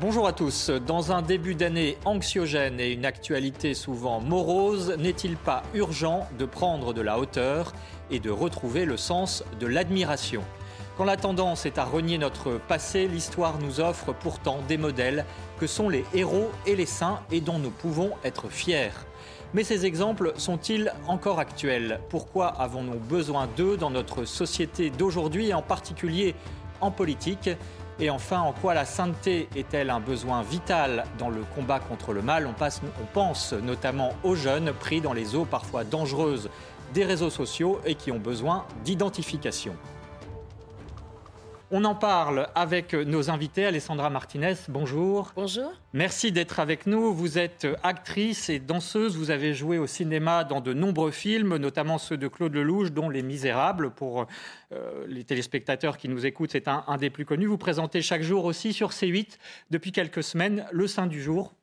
Bonjour à tous. Dans un début d'année anxiogène et une actualité souvent morose, n'est-il pas urgent de prendre de la hauteur et de retrouver le sens de l'admiration? Quand la tendance est à renier notre passé, l'histoire nous offre pourtant des modèles que sont les héros et les saints et dont nous pouvons être fiers. Mais ces exemples sont-ils encore actuels? Pourquoi avons-nous besoin d'eux dans notre société d'aujourd'hui en particulier en politique? Et enfin, en quoi la sainteté est-elle un besoin vital dans le combat contre le mal? On pense notamment aux jeunes pris dans les eaux parfois dangereuses des réseaux sociaux et qui ont besoin d'identification. On en parle avec nos invités. Alessandra Martinez, bonjour. Bonjour. Merci d'être avec nous. Vous êtes actrice et danseuse. Vous avez joué au cinéma dans de nombreux films, notamment ceux de Claude Lelouch, dont Les Misérables. Pour euh, les téléspectateurs qui nous écoutent, c'est un, un des plus connus. Vous présentez chaque jour aussi sur C8, depuis quelques semaines, Le Saint du jour.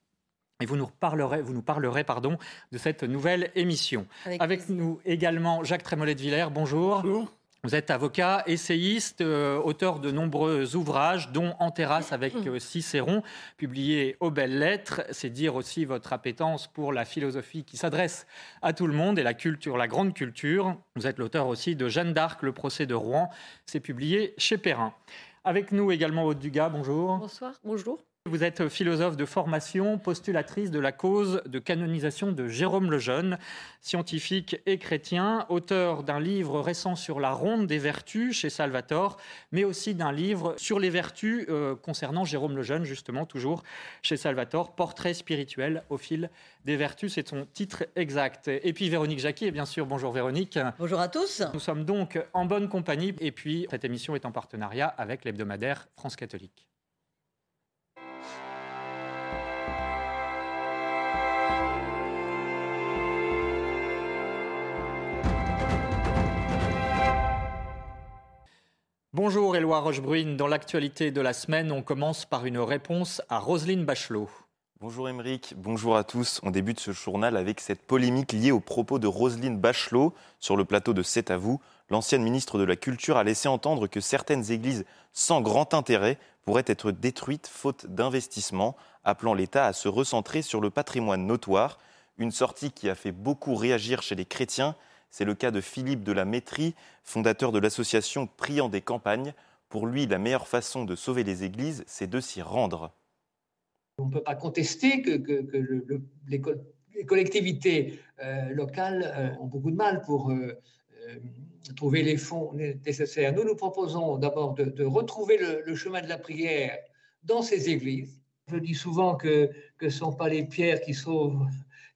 Et vous nous parlerez, vous nous parlerez pardon, de cette nouvelle émission. Avec, Avec nous également Jacques Trémollet de Villers. Bonjour. Bonjour. Vous êtes avocat, essayiste, euh, auteur de nombreux ouvrages, dont En terrasse avec euh, Cicéron, publié aux belles lettres. C'est dire aussi votre appétence pour la philosophie qui s'adresse à tout le monde et la culture, la grande culture. Vous êtes l'auteur aussi de Jeanne d'Arc, le procès de Rouen. C'est publié chez Perrin. Avec nous également Aude Dugas, bonjour. Bonsoir, bonjour. Vous êtes philosophe de formation, postulatrice de la cause de canonisation de Jérôme Lejeune, scientifique et chrétien, auteur d'un livre récent sur la ronde des vertus chez Salvatore, mais aussi d'un livre sur les vertus euh, concernant Jérôme Lejeune, justement, toujours chez Salvatore, Portrait spirituel au fil des vertus, c'est son titre exact. Et puis Véronique Jacquet, bien sûr, bonjour Véronique. Bonjour à tous. Nous sommes donc en bonne compagnie, et puis cette émission est en partenariat avec l'hebdomadaire France Catholique. Bonjour Éloi Rochebrune. Dans l'actualité de la semaine, on commence par une réponse à Roselyne Bachelot. Bonjour Émeric, bonjour à tous. On débute ce journal avec cette polémique liée aux propos de Roselyne Bachelot sur le plateau de C'est à vous. L'ancienne ministre de la Culture a laissé entendre que certaines églises sans grand intérêt pourraient être détruites faute d'investissement, appelant l'État à se recentrer sur le patrimoine notoire. Une sortie qui a fait beaucoup réagir chez les chrétiens. C'est le cas de Philippe de la Métrie, fondateur de l'association Priant des campagnes. Pour lui, la meilleure façon de sauver les églises, c'est de s'y rendre. On ne peut pas contester que, que, que le, le, les, co les, collectivités euh, locales euh, ont beaucoup de mal pour euh, trouver les fonds nécessaires. Nous, nous proposons d'abord de, de, retrouver le, le, chemin de la prière dans ces églises. Je dis souvent que ce ne sont pas les pierres qui sauvent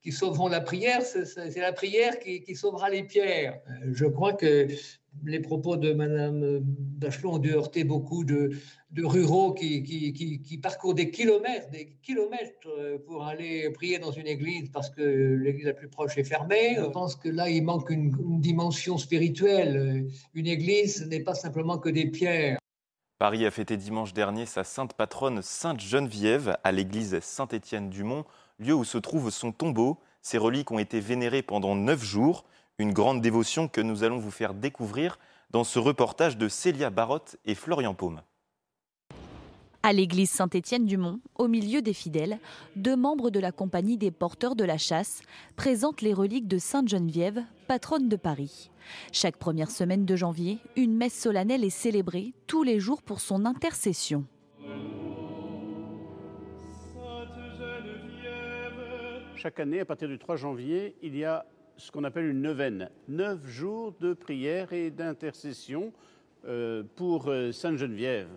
qui sauveront la prière, c'est la prière qui, sauvera les pierres. Je crois que les propos de Mme Bachelot ont dû heurter beaucoup de, ruraux qui, parcourent des kilomètres, des kilomètres pour aller prier dans une église parce que l'église la plus proche est fermée. Je pense que là, il manque une, une dimension spirituelle. Une église n'est pas simplement que des pierres. Paris a fêté dimanche dernier sa sainte patronne Sainte Geneviève à l'église Saint-Étienne-du-Mont lieu où se trouve son tombeau. Ces reliques ont été vénérées pendant neuf jours, une grande dévotion que nous allons vous faire découvrir dans ce reportage de Célia Barotte et Florian Paume. À l'église Saint-Étienne-du-Mont, au milieu des fidèles, deux membres de la compagnie des porteurs de la chasse présentent les reliques de Sainte Geneviève, patronne de Paris. Chaque première semaine de janvier, une messe solennelle est célébrée tous les jours pour son intercession. Chaque année, à partir du 3 janvier, il y a ce qu'on appelle une neuvaine. Neuf jours de prière et d'intercession euh, pour euh, Sainte Geneviève,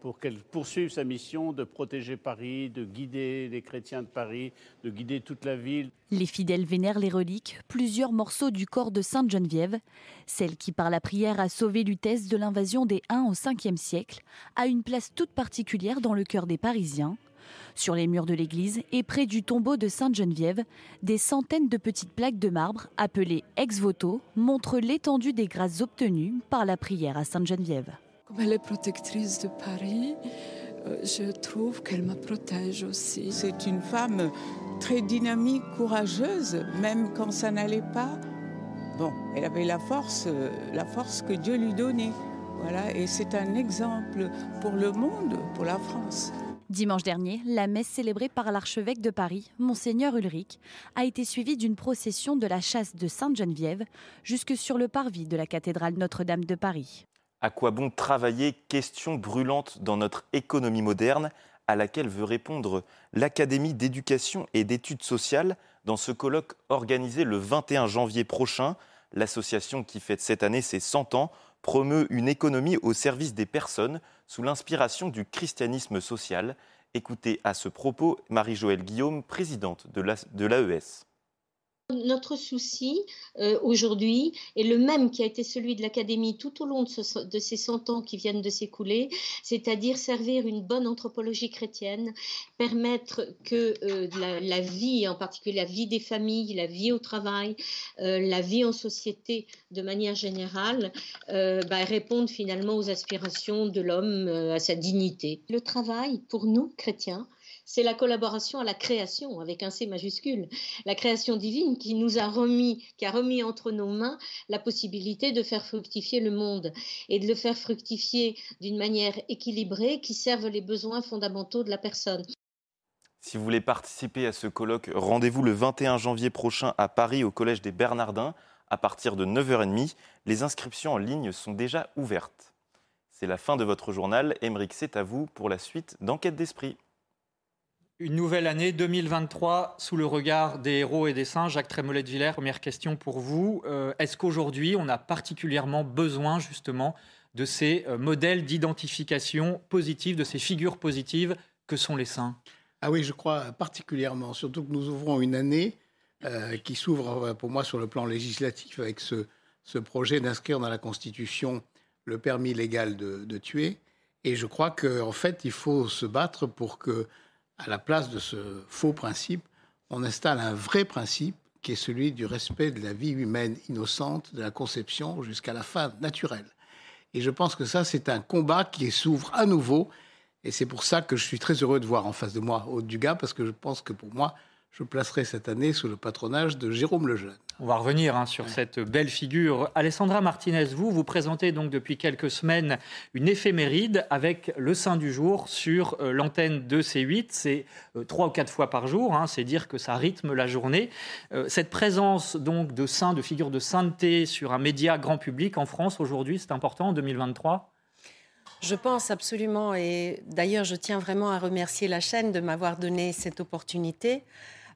pour qu'elle poursuive sa mission de protéger Paris, de guider les chrétiens de Paris, de guider toute la ville. Les fidèles vénèrent les reliques, plusieurs morceaux du corps de Sainte Geneviève, celle qui par la prière a sauvé Lutèce de l'invasion des Huns au 5e siècle, a une place toute particulière dans le cœur des Parisiens. Sur les murs de l'église et près du tombeau de Sainte Geneviève, des centaines de petites plaques de marbre, appelées ex voto, montrent l'étendue des grâces obtenues par la prière à Sainte Geneviève. Comme elle est protectrice de Paris, euh, je trouve qu'elle me protège aussi. C'est une femme très dynamique, courageuse, même quand ça n'allait pas. Bon, elle avait la force, euh, la force que Dieu lui donnait. Voilà, et c'est un exemple pour le monde, pour la France. Dimanche dernier, la messe célébrée par l'archevêque de Paris, Monseigneur Ulrich, a été suivie d'une procession de la chasse de Sainte-Geneviève jusque sur le parvis de la cathédrale Notre-Dame de Paris. À quoi bon travailler? Question brûlante dans notre économie moderne, à laquelle veut répondre l'Académie d'éducation et d'études sociales dans ce colloque organisé le 21 janvier prochain. L'association qui fête cette année ses 100 ans promeut une économie au service des personnes sous l'inspiration du christianisme social. Écoutez à ce propos Marie-Joëlle Guillaume, présidente de l'AES. Notre souci euh, aujourd'hui est le même qui a été celui de l'Académie tout au long de, ces 100 ans qui viennent de s'écouler, c'est-à-dire servir une bonne anthropologie chrétienne, permettre que euh, la, vie, en particulier la vie des familles, la vie au travail, euh, la vie en société de manière générale, bah, répondent finalement aux aspirations de l'homme, à sa dignité. Le travail, pour nous, chrétiens, c'est la collaboration à la création avec un C majuscule, la création divine qui nous a remis, qui a remis entre nos mains la possibilité de faire fructifier le monde et de le faire fructifier d'une manière équilibrée qui serve les besoins fondamentaux de la personne. Si vous voulez participer à ce colloque, rendez-vous le 21 janvier prochain à Paris au Collège des Bernardins à partir de 9h30. Les inscriptions en ligne sont déjà ouvertes. C'est la fin de votre journal. Émeric, c'est à vous pour la suite d'Enquête d'Esprit. Une nouvelle année 2023 sous le regard des héros et des saints. Jacques Trémollet de Villers, première question pour vous. Euh, est-ce qu'aujourd'hui, on a particulièrement besoin justement de ces euh, modèles d'identification positive, de ces figures positives que sont les saints? Ah oui, je crois particulièrement, surtout que nous ouvrons une année euh, qui s'ouvre pour moi sur le plan législatif avec ce, projet d'inscrire dans la Constitution le permis légal de, de tuer. Et je crois qu'en en fait, il faut se battre pour que à la place de ce faux principe, on installe un vrai principe qui est celui du respect de la vie humaine innocente, de la conception jusqu'à la fin naturelle. Et je pense que ça, c'est un combat qui s'ouvre à nouveau. Et c'est pour ça que je suis très heureux de voir en face de moi Aude Dugas, parce que je pense que pour moi, je placerai cette année sous le patronage de Jérôme Lejeune. On va revenir hein, sur cette belle figure. Alessandra Martinez, vous, vous présentez donc depuis quelques semaines une éphéméride avec le Saint du jour sur euh, l'antenne de C8. C'est euh, trois ou quatre fois par jour, hein, c'est dire que ça rythme la journée. Euh, cette présence donc de saints, de figures de sainteté sur un média grand public en France aujourd'hui, c'est important en 2023 je pense absolument, et d'ailleurs je tiens vraiment à remercier la chaîne de m'avoir donné cette opportunité.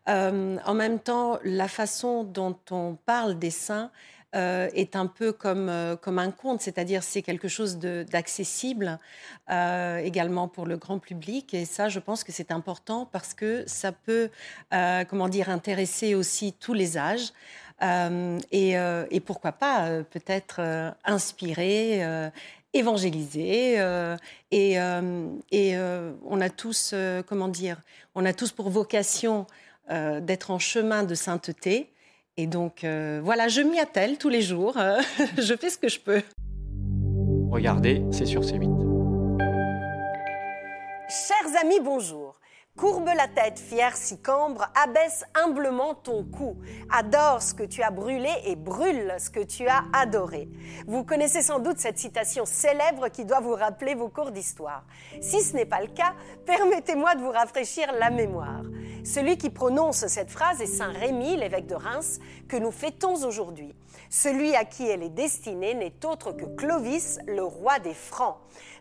Euh, en même temps, la façon dont on parle des saints euh, est un peu comme, euh, comme un conte, c'est-à-dire c'est quelque chose d'accessible également pour le grand public. Et ça, je pense que c'est important parce que ça peut, comment dire, intéresser aussi tous les âges. Et, et, pourquoi pas peut-être inspirer, évangéliser. et, et on a tous, comment dire, on a tous pour vocation euh, d'être en chemin de sainteté. Et donc, euh, voilà, je m'y attelle tous les jours. je fais ce que je peux. Regardez, c'est sur C8. Chers amis, bonjour. Courbe la tête, fier si cambre, abaisse humblement ton cou. Adore ce que tu as brûlé et brûle ce que tu as adoré. Vous connaissez sans doute cette citation célèbre qui doit vous rappeler vos cours d'histoire. Si ce n'est pas le cas, permettez-moi de vous rafraîchir la mémoire. Celui qui prononce cette phrase est Saint Rémy, l'évêque de Reims, que nous fêtons aujourd'hui. Celui à qui elle est destinée n'est autre que Clovis, le roi des Francs.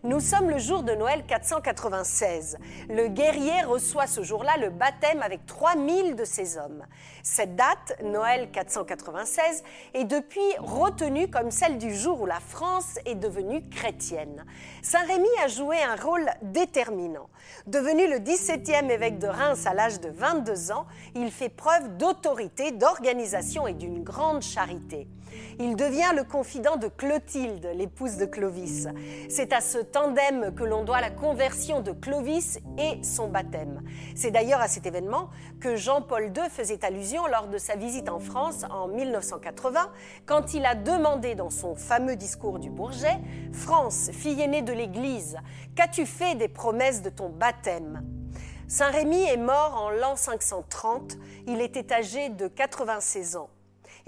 Nous sommes le jour de Noël 496. Le guerrier reçoit ce jour-là le baptême avec 3000 de ses hommes. Cette date, Noël 496, est depuis retenue comme celle du jour où la France est devenue chrétienne. Saint-Rémy a joué un rôle déterminant. Devenu le 17e évêque de Reims à l'âge de 22 ans, il fait preuve d'autorité, d'organisation et d'une grande charité. Il devient le confident de Clotilde, l'épouse de Clovis. C'est à ce tandem que l'on doit la conversion de Clovis et son baptême. C'est d'ailleurs à cet événement que Jean-Paul II faisait allusion lors de sa visite en France en 1980, quand il a demandé dans son fameux discours du Bourget France, fille aînée de l'Église, qu'as-tu fait des promesses de ton baptême? Saint Rémy est mort en l'an 530. Il était âgé de 96 ans.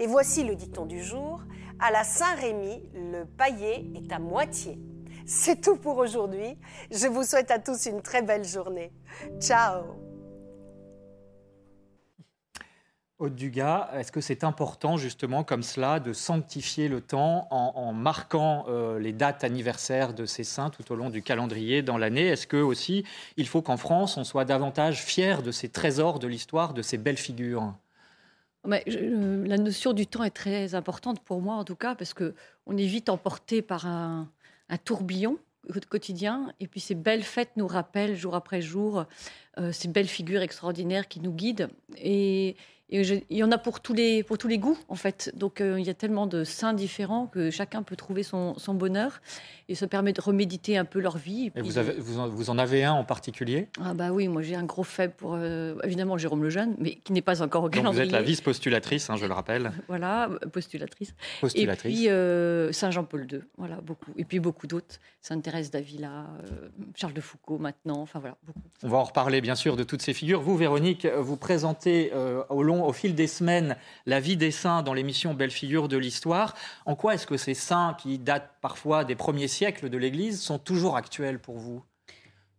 Et voici le dicton du jour. À la Saint-Rémy, le paillet est à moitié. C'est tout pour aujourd'hui. Je vous souhaite à tous une très belle journée. Ciao Aude Dugas, est-ce que c'est important justement comme cela de sanctifier le temps en, marquant euh, les dates anniversaires de ces saints tout au long du calendrier dans l'année? Est-ce que aussi il faut qu'en France on soit davantage fier de ces trésors de l'histoire, de ces belles figures? La notion du temps est très importante pour moi, en tout cas, parce qu'on est vite emporté par un, tourbillon quotidien. Et puis ces belles fêtes nous rappellent jour après jour euh, ces belles figures extraordinaires qui nous guident. Et, il y en a pour tous les, pour tous les goûts, en fait. Donc, euh, il y a tellement de saints différents que chacun peut trouver son, son bonheur et se permet de reméditer un peu leur vie. Et, vous, avez, vous, en, vous, en, avez un en particulier? Ah bah oui, moi j'ai un gros faible pour, euh, évidemment, Jérôme Lejeune, mais qui n'est pas encore au Donc Vous êtes la vice-postulatrice, hein, je le rappelle. voilà, postulatrice. postulatrice. Et puis euh, Saint-Jean-Paul II, voilà, beaucoup. Et puis beaucoup d'autres. Sainte-Thérèse d'Avila, Charles de Foucault maintenant, enfin voilà, beaucoup. On va en reparler bien sûr de toutes ces figures. Vous, Véronique, vous présentez au long au fil des semaines la vie des saints dans l'émission Belle figure de l'histoire. En quoi est-ce que ces saints qui datent parfois des premiers siècles de l'Église sont toujours actuels pour vous?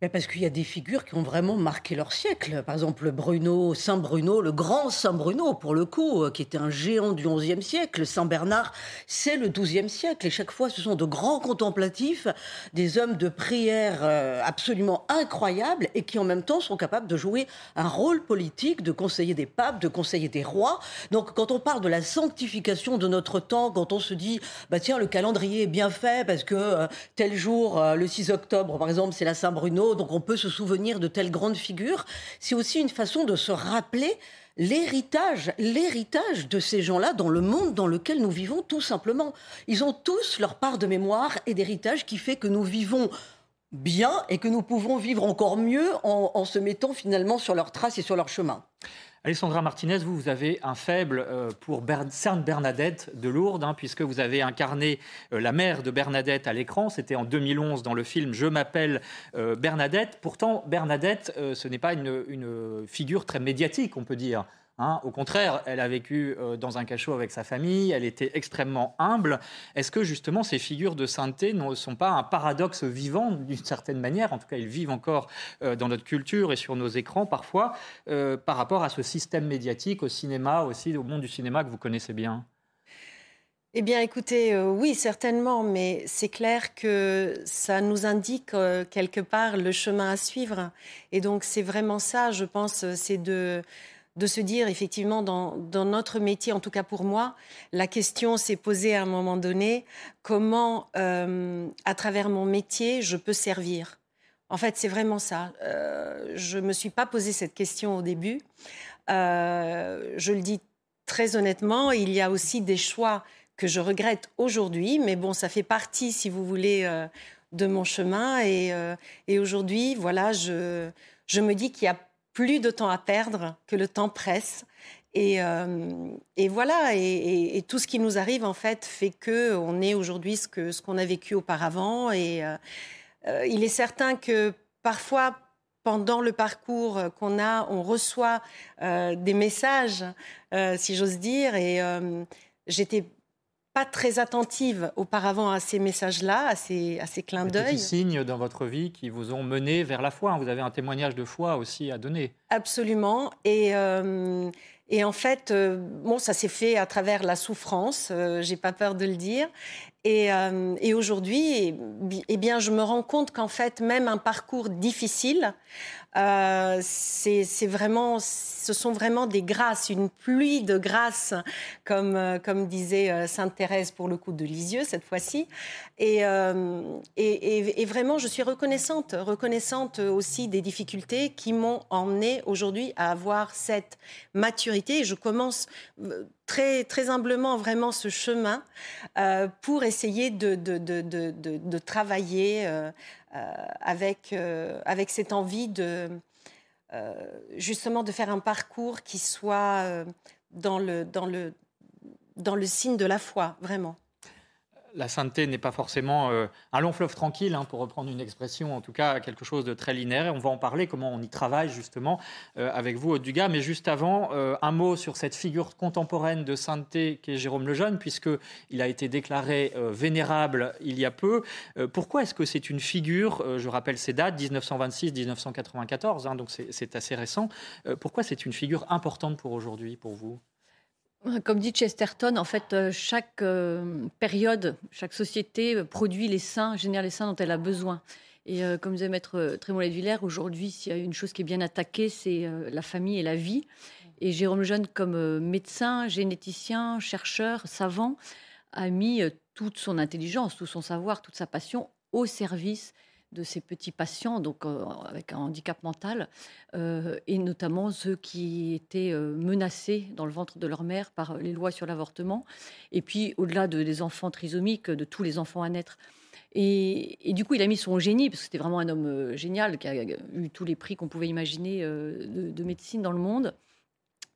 Parce qu'il y a des figures qui ont vraiment marqué leur siècle. Par exemple, Bruno, Saint Bruno, le grand Saint Bruno, pour le coup, euh, qui était un géant du XIe siècle. Saint Bernard, c'est le XIIe siècle. Et chaque fois, ce sont de grands contemplatifs, des hommes de prière euh, absolument incroyables et qui en même temps sont capables de jouer un rôle politique, de conseiller des papes, de conseiller des rois. Donc, quand on parle de la sanctification de notre temps, quand on se dit, bah tiens, le calendrier est bien fait parce que euh, tel jour, le 6 octobre, par exemple, c'est la Saint Bruno donc on peut se souvenir de telles grandes figures. C'est aussi une façon de se rappeler l'héritage, l'héritage de ces gens-là dans le monde dans lequel nous vivons tout simplement. Ils ont tous leur part de mémoire et d'héritage qui fait que nous vivons bien et que nous pouvons vivre encore mieux en, en se mettant finalement sur leurs traces et sur leur chemin. Alessandra Martinez, vous, vous avez un faible euh, pour Sainte Bernadette de Lourdes, hein, puisque vous avez incarné euh, la mère de Bernadette à l'écran. C'était en 2011 dans le film Je m'appelle euh, Bernadette. Pourtant, Bernadette, ce n'est pas une, figure très médiatique, on peut dire. Hein. Au contraire, elle a vécu euh, dans un cachot avec sa famille, elle était extrêmement humble. Est-ce que justement ces figures de sainteté ne sont pas un paradoxe vivant d'une certaine manière? En tout cas, ils vivent encore euh, dans notre culture et sur nos écrans parfois, euh, par rapport à ce système médiatique, au cinéma aussi, au monde du cinéma que vous connaissez bien? Eh bien, écoutez, oui, certainement, mais c'est clair que ça nous indique quelque part le chemin à suivre. Et donc, c'est vraiment ça, je pense, c'est de de se dire effectivement dans, notre métier, en tout cas pour moi, la question s'est posée à un moment donné, comment euh, à travers mon métier je peux servir? En fait, c'est vraiment ça. Euh, je ne me suis pas posé cette question au début. Euh, je le dis très honnêtement, il y a aussi des choix que je regrette aujourd'hui, mais bon, ça fait partie, si vous voulez, de mon chemin. Et, aujourd'hui, voilà, je, je me dis qu'il y a plus de temps à perdre, que le temps presse. Et, euh, voilà, et, tout ce qui nous arrive en fait fait que on est aujourd'hui ce qu'on a vécu auparavant. Et euh, euh, il est certain que parfois, pendant le parcours qu'on a, on reçoit des messages, si j'ose dire. Et j'étais pas très attentive auparavant à ces messages-là, à ces, à ces clins d'œil. Des signes dans votre vie qui vous ont mené vers la foi. Vous avez un témoignage de foi aussi à donner. Absolument. Et, euh, Et en fait, bon, ça s'est fait à travers la souffrance, j'ai pas peur de le dire. Et, et aujourd'hui, eh bien, je me rends compte qu'en fait, même un parcours difficile, euh, c'est vraiment, ce sont vraiment des grâces, une pluie de grâces, comme, euh, comme disait euh, Sainte Thérèse pour le coup de Lisieux cette fois-ci. Et, vraiment, je suis reconnaissante, reconnaissante aussi des difficultés qui m'ont emmenée aujourd'hui à avoir cette maturité. Et je commence très, très humblement vraiment ce chemin pour essayer de, de, de, travailler avec, euh, avec cette envie de euh, justement de faire un parcours qui soit dans le, dans le, dans le signe de la foi, vraiment la sainteté n'est pas forcément euh, un long fleuve tranquille, hein, pour reprendre une expression, en tout cas quelque chose de très linéaire. Et on va en parler, comment on y travaille justement euh, avec vous, Dugas. Mais juste avant, euh, un mot sur cette figure contemporaine de sainteté qu'est Jérôme Lejeune, puisqu'il a été déclaré vénérable il y a peu. pourquoi est-ce que c'est une figure, je rappelle ces dates, 1926-1994, hein, donc c'est assez récent, pourquoi c'est une figure importante pour aujourd'hui, pour vous? Comme dit Chesterton, en fait, euh, chaque euh, période, chaque société produit les saints, génère les saints dont elle a besoin. Et euh, comme disait Maître Trémollet de Villers, aujourd'hui, s'il y a une chose qui est bien attaquée, c'est la famille et la vie. Et Jérôme Lejeune, comme médecin, généticien, chercheur, savant, a mis toute son intelligence, tout son savoir, toute sa passion au service de ces petits patients, donc euh, avec un handicap mental, euh, et notamment ceux qui étaient euh, menacés dans le ventre de leur mère par les lois sur l'avortement, et puis au-delà de, des enfants trisomiques, de tous les enfants à naître. Et, du coup, il a mis son génie, parce que c'était vraiment un homme génial, qui a eu tous les prix qu'on pouvait imaginer de médecine dans le monde.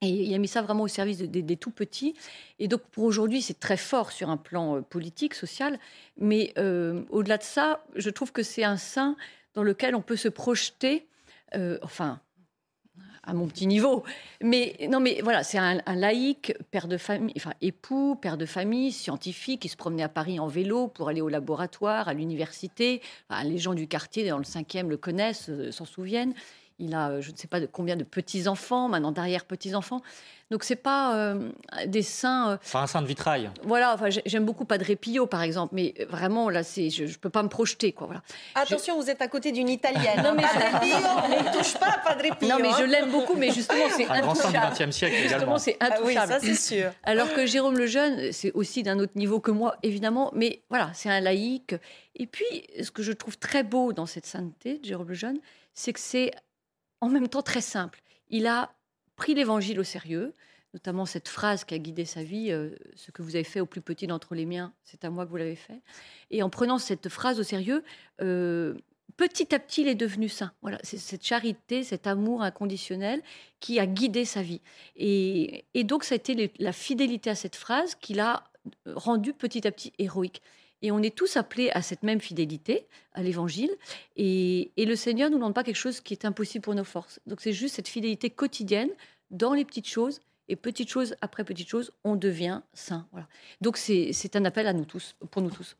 Il a mis ça vraiment au service des, tout petits. Et donc pour aujourd'hui, c'est très fort sur un plan euh, politique, social. Mais euh, au-delà de ça, je trouve que c'est un saint dans lequel on peut se projeter. Euh, enfin, à mon petit niveau. Mais non, mais voilà, c'est un, laïc, père de famille, enfin époux, père de famille, scientifique, qui se promenait à Paris en vélo pour aller au laboratoire, à l'université. les gens du quartier, dans le cinquième, le connaissent, s'en souviennent. Il a, euh, je ne sais pas de combien de petits-enfants, maintenant d'arrière-petits-enfants. Donc, c'est pas euh, des saints. Euh, enfin, un saint de vitrail. Voilà, enfin, j'aime beaucoup Padre Pio, par exemple, mais vraiment, là, c'est, je ne peux pas me projeter. Quoi, voilà. Attention, vous êtes à côté d'une italienne. non, mais Padre Pio, ne touche pas à Padre Pio. Non, mais je hein. l'aime beaucoup, mais justement, c'est un grand saint du XXe siècle justement, également. c'est intouchable. Ah oui, ça, c'est sûr. Alors que Jérôme le Jeune, c'est aussi d'un autre niveau que moi, évidemment, mais voilà, c'est un laïc. Et puis, ce que je trouve très beau dans cette sainteté de Jérôme le Jeune, c'est que c'est en même temps très simple. Il a pris l'évangile au sérieux, notamment cette phrase qui a guidé sa vie euh, Ce que vous avez fait au plus petit d'entre les miens, c'est à moi que vous l'avez fait. Et en prenant cette phrase au sérieux, euh, petit à petit, il est devenu saint. Voilà, c'est cette charité, cet amour inconditionnel qui a guidé sa vie. Et, donc, ça a été la fidélité à cette phrase qui l'a rendu petit à petit héroïque. Et on est tous appelés à cette même fidélité, à l'évangile. Et, le Seigneur ne nous demande pas quelque chose qui est impossible pour nos forces. Donc c'est juste cette fidélité quotidienne dans les petites choses. Et petites choses après petites choses, on devient saint. Voilà. Donc c'est un appel à nous tous, pour nous tous.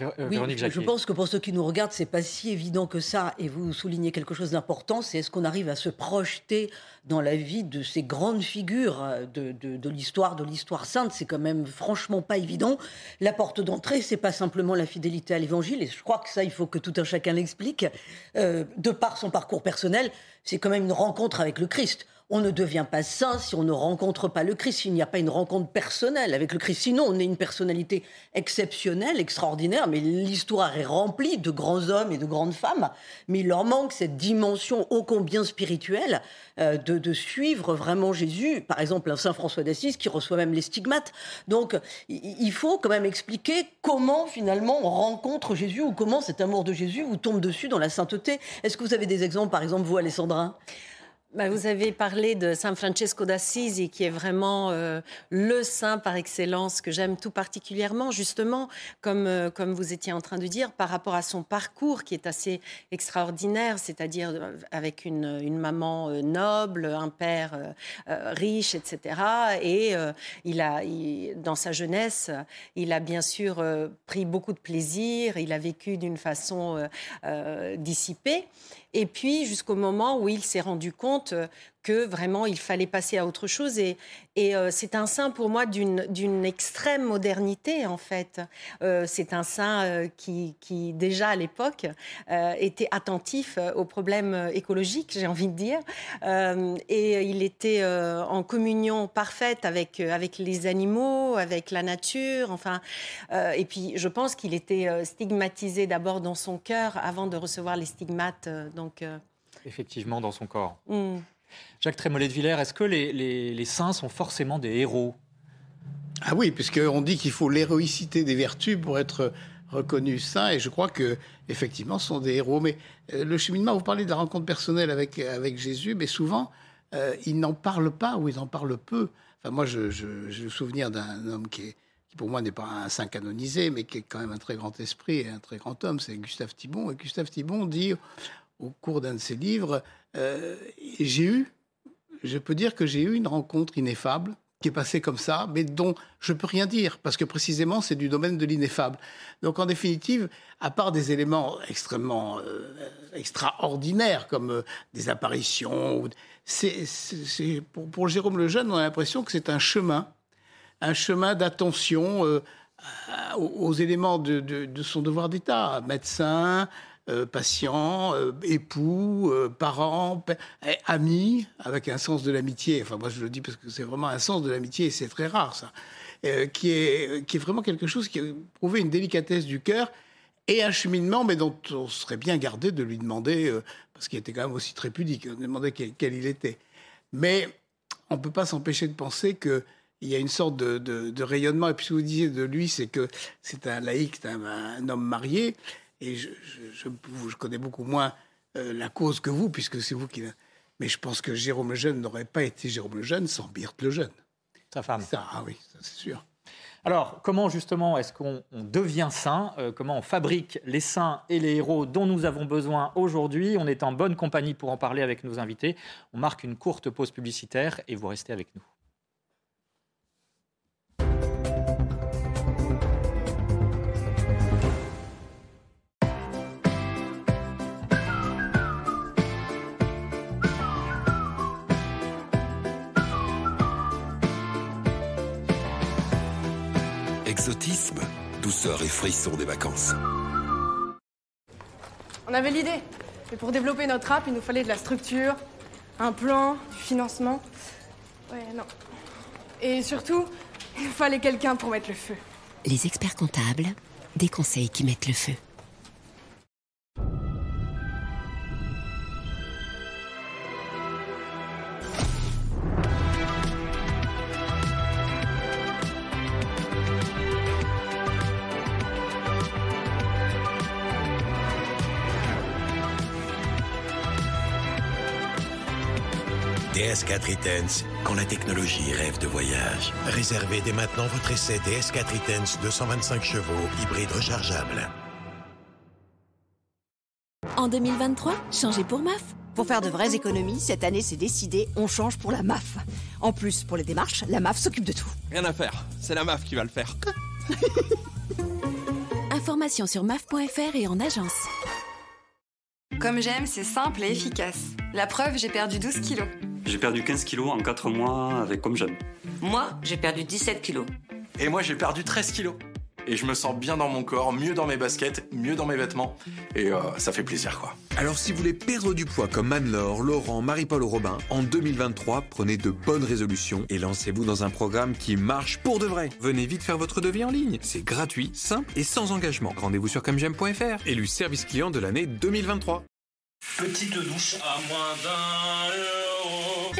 Euh, oui, je pense que pour ceux qui nous regardent, c'est pas si évident que ça. Et vous soulignez quelque chose d'important, c'est est-ce qu'on arrive à se projeter dans la vie de ces grandes figures euh, de, de, l'histoire, de l'histoire sainte? C'est quand même franchement pas évident. La porte d'entrée, c'est pas simplement la fidélité à l'Évangile. Et je crois que ça, il faut que tout un chacun l'explique. Euh, de par son parcours personnel, c'est quand même une rencontre avec le Christ. On ne devient pas saint si on ne rencontre pas le Christ, s'il n'y a pas une rencontre personnelle avec le Christ. Sinon, on est une personnalité exceptionnelle, extraordinaire, mais l'histoire est remplie de grands hommes et de grandes femmes. Mais il leur manque cette dimension ô combien spirituelle euh, de, suivre vraiment Jésus. Par exemple, un Saint François d'Assise qui reçoit même les stigmates. Donc, il faut quand même expliquer comment finalement on rencontre Jésus ou comment cet amour de Jésus vous tombe dessus dans la sainteté. Est-ce que vous avez des exemples, par exemple, vous, Alessandra? Bah, vous avez parlé de Saint Francesco d'Assisi, qui est vraiment euh, le saint par excellence que j'aime tout particulièrement, justement, comme, euh, comme vous étiez en train de dire, par rapport à son parcours qui est assez extraordinaire, c'est-à-dire euh, avec une, une maman noble, un père riche, etc. Et il a, dans sa jeunesse, il a bien sûr pris beaucoup de plaisir, il a vécu d'une façon dissipée. Et puis, jusqu'au moment où il s'est rendu compte compte que vraiment il fallait passer à autre chose. Et, et euh, c'est un saint pour moi d'une extrême modernité en fait. Euh, c'est un saint euh, qui, qui, déjà à l'époque était attentif aux problèmes écologiques, j'ai envie de dire, et il était en communion parfaite avec avec les animaux, avec la nature. Enfin, et puis je pense qu'il était stigmatisé d'abord dans son cœur avant de recevoir les stigmates. donc effectivement dans son corps. Mm. Jacques Trémollet de Villers, est-ce que les, saints sont forcément des héros? Ah oui, puisqu'on dit qu'il faut l'héroïcité des vertus pour être reconnu saint, et je crois que effectivement, ce sont des héros. Mais euh, le cheminement, vous parlez de la rencontre personnelle avec, Jésus, mais souvent, euh, il n'en parle pas ou il en parle peu. Enfin, moi, j'ai le souvenir d'un homme qui, est, qui, pour moi, n'est pas un saint canonisé, mais qui est quand même un très grand esprit et un très grand homme, c'est Gustave Thibon. Et Gustave Thibon dit au cours d'un de ses livres, euh, j'ai eu, je peux dire que j'ai eu une rencontre ineffable qui est passée comme ça, mais dont je peux rien dire, parce que précisément c'est du domaine de l'ineffable. Donc en définitive, à part des éléments extrêmement euh, extraordinaires comme euh, des apparitions, pour, pour, Jérôme Lejeune, on a l'impression que c'est un chemin, un chemin d'attention aux, éléments de, son devoir d'État, médecin, euh, patients, euh, époux, euh, parents, eh, amis, avec un sens de l'amitié. Enfin, moi, je le dis parce que c'est vraiment un sens de l'amitié et c'est très rare, ça. qui, est, qui est vraiment quelque chose qui a prouvé une délicatesse du cœur et un cheminement, mais dont on serait bien gardé de lui demander, parce qu'il était quand même aussi très pudique, de demander quel, il était. Mais on ne peut pas s'empêcher de penser que il y a une sorte de, rayonnement. Et puis, ce que vous disiez de lui, c'est que c'est un laïc, un, un, homme marié. Et je, je, connais beaucoup moins euh, la cause que vous, puisque c'est vous qui. Mais je pense que Jérôme Lejeune n'aurait pas été Jérôme Lejeune sans Birthe Lejeune. Sa femme. Ça, ah oui, ça c'est sûr. Alors, comment justement est-ce qu'on devient saint euh, Comment on fabrique les saints et les héros dont nous avons besoin aujourd'hui? On est en bonne compagnie pour en parler avec nos invités. On marque une courte pause publicitaire et vous restez avec nous. Exotisme, douceur et frisson des vacances. On avait l'idée. Mais pour développer notre app, il nous fallait de la structure, un plan, du financement. Ouais, non. Et surtout, il nous fallait quelqu'un pour mettre le feu. Les experts comptables, des conseils qui mettent le feu. DS4 e quand la technologie rêve de voyage. Réservez dès maintenant votre essai DS4 e 225 chevaux, hybride rechargeable. En 2023, changez pour MAF. Pour faire de vraies économies, cette année c'est décidé, on change pour la MAF. En plus, pour les démarches, la MAF s'occupe de tout. Rien à faire, c'est la MAF qui va le faire. Information sur MAF.fr et en agence. Comme j'aime, c'est simple et efficace. La preuve, j'ai perdu 12 kilos. J'ai perdu 15 kilos en 4 mois avec Comme J'aime. Moi, j'ai perdu 17 kilos. Et moi, j'ai perdu 13 kilos. Et je me sens bien dans mon corps, mieux dans mes baskets, mieux dans mes vêtements. Et euh, ça fait plaisir, quoi. Alors, si vous voulez perdre du poids comme Anne-Laure, Laurent, Marie-Paul ou Robin, en 2023, prenez de bonnes résolutions et lancez-vous dans un programme qui marche pour de vrai. Venez vite faire votre devis en ligne. C'est gratuit, simple et sans engagement. Rendez-vous sur comegem.fr. Élu service client de l'année 2023. Petite douche à moins d'un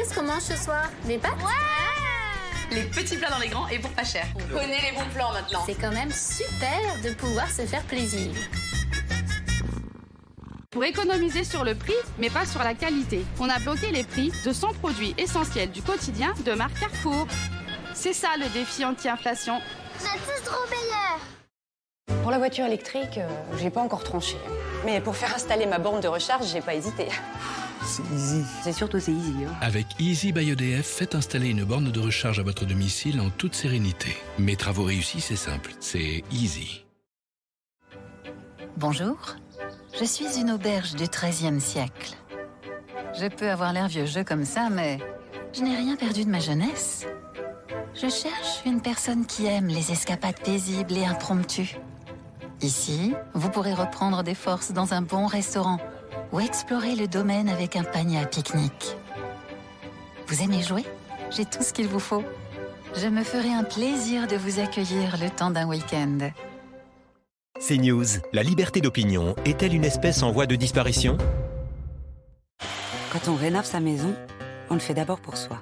Qu'est-ce qu'on mange ce soir? Des pâtes? Ouais Les petits plats dans les grands et pour pas cher. On connaît les bons plans maintenant. C'est quand même super de pouvoir se faire plaisir. Pour économiser sur le prix, mais pas sur la qualité, on a bloqué les prix de 100 produits essentiels du quotidien de marque Carrefour. C'est ça le défi anti-inflation. On a tous trop meilleur pour la voiture électrique, euh, j'ai pas encore tranché. Mais pour faire installer ma borne de recharge, j'ai pas hésité. C'est easy. C'est surtout c'est easy. Hein. Avec Easy by EDF, faites installer une borne de recharge à votre domicile en toute sérénité. Mes travaux réussis, c'est simple. C'est easy. Bonjour. Je suis une auberge du XIIIe siècle. Je peux avoir l'air vieux jeu comme ça, mais je n'ai rien perdu de ma jeunesse. Je cherche une personne qui aime les escapades paisibles et impromptues. Ici, vous pourrez reprendre des forces dans un bon restaurant ou explorer le domaine avec un panier à pique-nique. Vous aimez jouer? J'ai tout ce qu'il vous faut. Je me ferai un plaisir de vous accueillir le temps d'un week-end. CNews, la liberté d'opinion est-elle une espèce en voie de disparition? Quand on rénove sa maison, on le fait d'abord pour soi.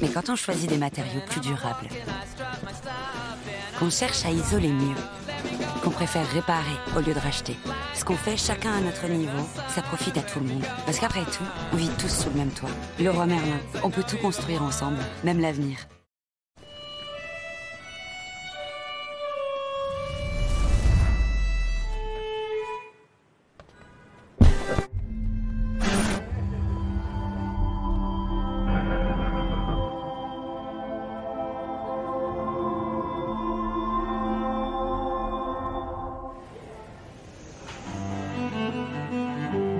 Mais quand on choisit des matériaux plus durables, qu'on cherche à isoler mieux, préfère réparer au lieu de racheter, ce qu'on fait chacun à notre niveau, ça profite à tout le monde. Parce qu'après tout, on vit tous sous le même toit. Leroy Merlin, on peut tout construire ensemble, même l'avenir.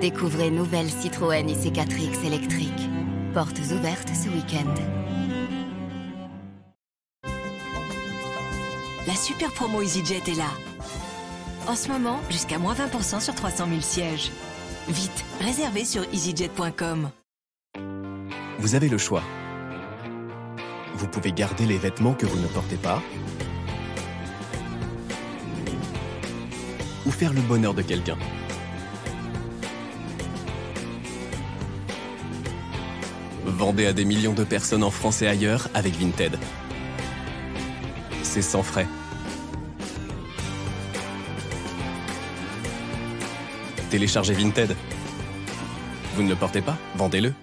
Découvrez nouvelle Citroën IC4X électrique. Portes ouvertes ce week-end. La super promo EasyJet est là. En ce moment, jusqu'à moins 20% sur 300 000 sièges. Vite, réservez sur easyjet.com. Vous avez le choix. Vous pouvez garder les vêtements que vous ne portez pas ou faire le bonheur de quelqu'un. Vendez à des millions de personnes en France et ailleurs avec Vinted. C'est sans frais. Téléchargez Vinted. Vous ne le portez pas Vendez-le.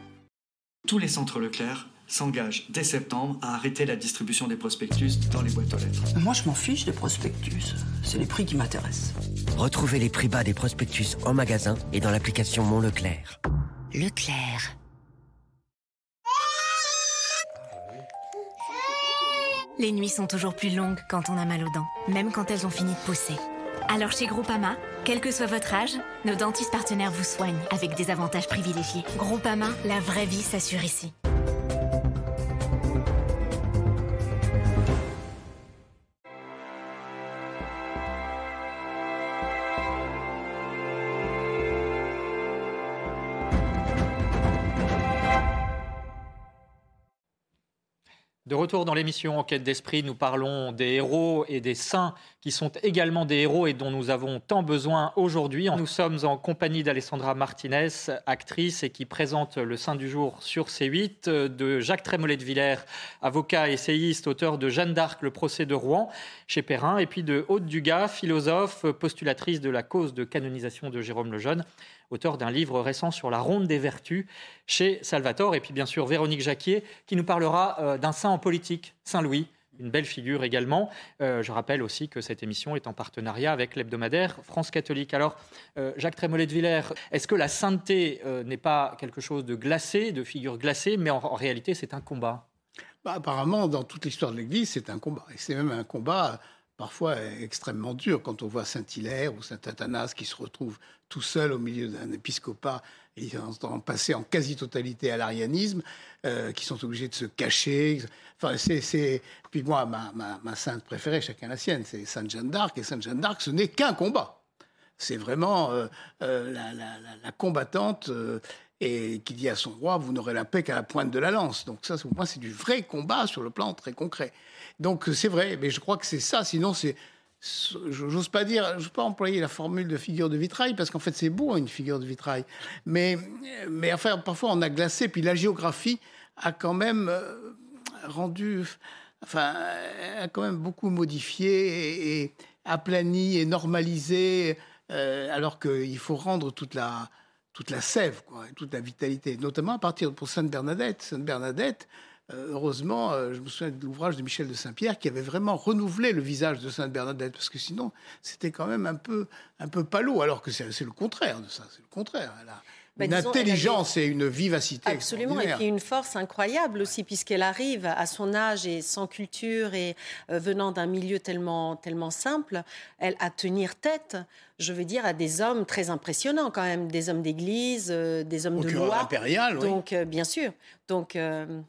Tous les centres Leclerc s'engagent dès septembre à arrêter la distribution des prospectus dans les boîtes aux lettres. Moi, je m'en fiche des prospectus. C'est les prix qui m'intéressent. Retrouvez les prix bas des prospectus en magasin et dans l'application Mon Leclerc. Leclerc. Les nuits sont toujours plus longues quand on a mal aux dents, même quand elles ont fini de pousser. Alors chez Groupama, quel que soit votre âge, nos dentistes partenaires vous soignent avec des avantages privilégiés. Groupama, la vraie vie s'assure ici. Retour dans l'émission Enquête d'esprit, nous parlons des héros et des saints qui sont également des héros et dont nous avons tant besoin aujourd'hui. Nous sommes en compagnie d'Alessandra Martinez, actrice et qui présente le Saint du jour sur C8, de Jacques Trémollet de Villers, avocat essayiste, auteur de Jeanne d'Arc, le procès de Rouen chez Perrin, et puis de Haute Dugas, philosophe, postulatrice de la cause de canonisation de Jérôme Lejeune auteur d'un livre récent sur la ronde des vertus chez Salvatore. Et puis bien sûr Véronique Jacquier qui nous parlera euh, d'un saint en politique, Saint Louis. Une belle figure également. Euh, je rappelle aussi que cette émission est en partenariat avec l'hebdomadaire France catholique. Alors, euh, Jacques Trémollet de Villers, est-ce que la sainteté n'est pas quelque chose de glacé, de figure glacée, mais en, réalité c'est un combat? Bah, Apparemment, dans toute l'histoire de l'Église, c'est un combat. Et c'est même un combat parfois extrêmement dur quand on voit Saint-Hilaire ou Saint-Athanas qui se retrouvent tout seul au milieu d'un épiscopat et en passé en quasi-totalité à l'arianisme, euh, qui sont obligés de se cacher. Enfin, c'est, Puis moi, ma, sainte préférée, chacun la sienne, c'est Sainte Jeanne d'Arc. Et Sainte Jeanne d'Arc, ce n'est qu'un combat. C'est vraiment euh, euh, la, la, la, combattante et qui dit à son roi, vous n'aurez la paix qu'à la pointe de la lance. Donc ça, pour moi, c'est du vrai combat sur le plan très concret. Donc c'est vrai, mais je crois que c'est ça. Sinon, c'est j'ose pas dire, je pas employer la formule de figure de vitrail parce qu'en fait c'est beau une figure de vitrail, mais enfin parfois on a glacé puis la géographie a quand même euh, rendu, enfin a quand même beaucoup modifié et, aplani et normalisé euh, alors qu'il faut rendre toute la toute la sève, quoi, toute la vitalité, notamment à partir pour Sainte Bernadette. Sainte Bernadette, heureusement, euh, je me souviens de l'ouvrage de Michel de Saint-Pierre qui avait vraiment renouvelé le visage de Sainte Bernadette, parce que sinon, c'était quand même un peu, un peu palo, alors que c'est le contraire de ça, c'est le contraire. Bah, une disons, elle intelligence et une vivacité Absolument, et puis une force incroyable aussi, puisqu'elle arrive à son âge et sans culture et euh, venant d'un milieu tellement, tellement simple, elle à tenir tête, je veux dire, à des hommes très impressionnants quand même, des hommes d'église, euh, des hommes de Procureur loi. impérial, oui. Donc, euh, bien sûr. Donc, euh,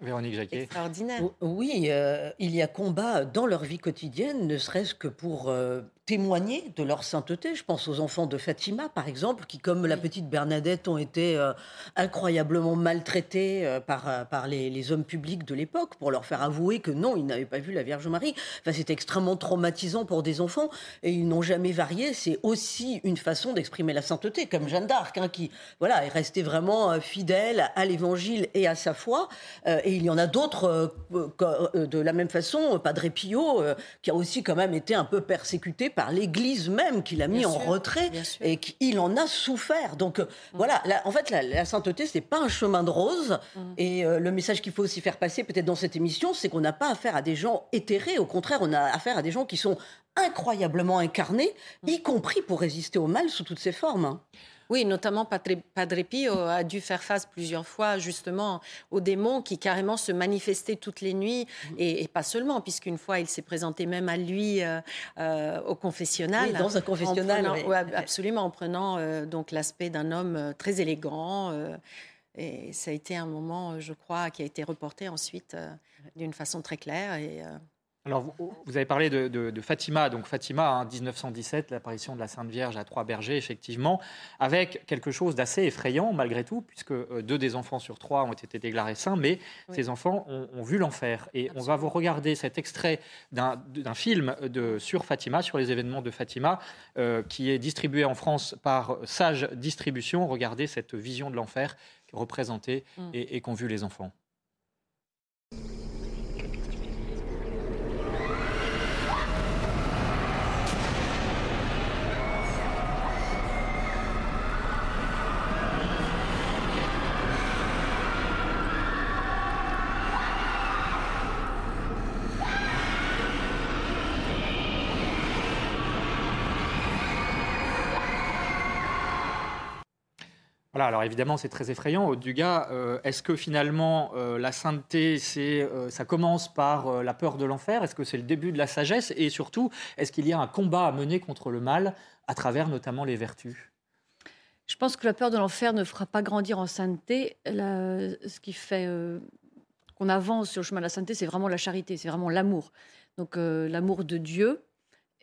Véronique Jacquet. extraordinaire. Oui, euh, il y a combat dans leur vie quotidienne, ne serait-ce que pour euh, témoigner de leur sainteté. Je pense aux enfants de Fatima, par exemple, qui, comme la petite Bernadette, ont été euh, incroyablement maltraités euh, par, euh, par les, les hommes publics de l'époque pour leur faire avouer que non, ils n'avaient pas vu la Vierge Marie. Enfin, c'est extrêmement traumatisant pour des enfants et ils n'ont jamais varié. C'est aussi une façon d'exprimer la sainteté, comme Jeanne d'Arc, hein, qui voilà, est restée vraiment fidèle à l'Évangile et à sa foi. Euh, et il y en a d'autres de la même façon. Padre Pio, qui a aussi quand même été un peu persécuté par l'Église même, qui l'a mis Bien en sûr, retrait et qu'il en a souffert. Donc euh, voilà, la- en fait, la, la sainteté, c'est pas un chemin de rose. Et euh, le message qu'il faut aussi faire passer, peut-être dans cette émission, c'est qu'on n'a pas affaire à des gens éthérés. Au contraire, on a affaire à des gens qui sont incroyablement incarnés, y compris pour résister au mal sous toutes ses formes. Oui, notamment Padre, Pio a dû faire face plusieurs fois justement aux démons qui carrément se manifestaient toutes les nuits et, et pas seulement, puisqu'une fois il s'est présenté même à lui euh, euh, au confessionnal. Oui, dans un confessionnal, prenant- oui. ouais, absolument, en prenant euh, donc l'aspect d'un homme très élégant. et ça a été un moment, je crois, qui a été reporté ensuite d'une façon très claire. Et, Alors, vous, vous avez parlé de, de- de Fatima. Donc, Fatima, hein, 1917, l'apparition de la Sainte Vierge à Trois-Bergers, effectivement, avec quelque chose d'assez effrayant, malgré tout, puisque euh, deux des enfants sur trois ont été déclarés saints, mais Oui. ces enfants ont, ont vu l'enfer. Et on va vous regarder cet extrait d'un film de, sur Fatima, sur les événements de Fatima, euh, qui est distribué en France par Sage Distribution. Regardez cette vision de l'enfer représentée et, et qu'ont vu les enfants. Voilà, alors évidemment, c'est très effrayant. Dugas, euh, est-ce que finalement, euh, la sainteté, c'est, euh, ça commence par euh, la peur de l'enfer? Est-ce que c'est le début de la sagesse? Et surtout, est-ce qu'il y a un combat à mener contre le mal à travers notamment les vertus? Je pense que la peur de l'enfer ne fera pas grandir en sainteté. La- ce qui fait qu'on avance sur le chemin de la sainteté, c'est vraiment la charité, c'est vraiment l'amour. Donc l'amour de Dieu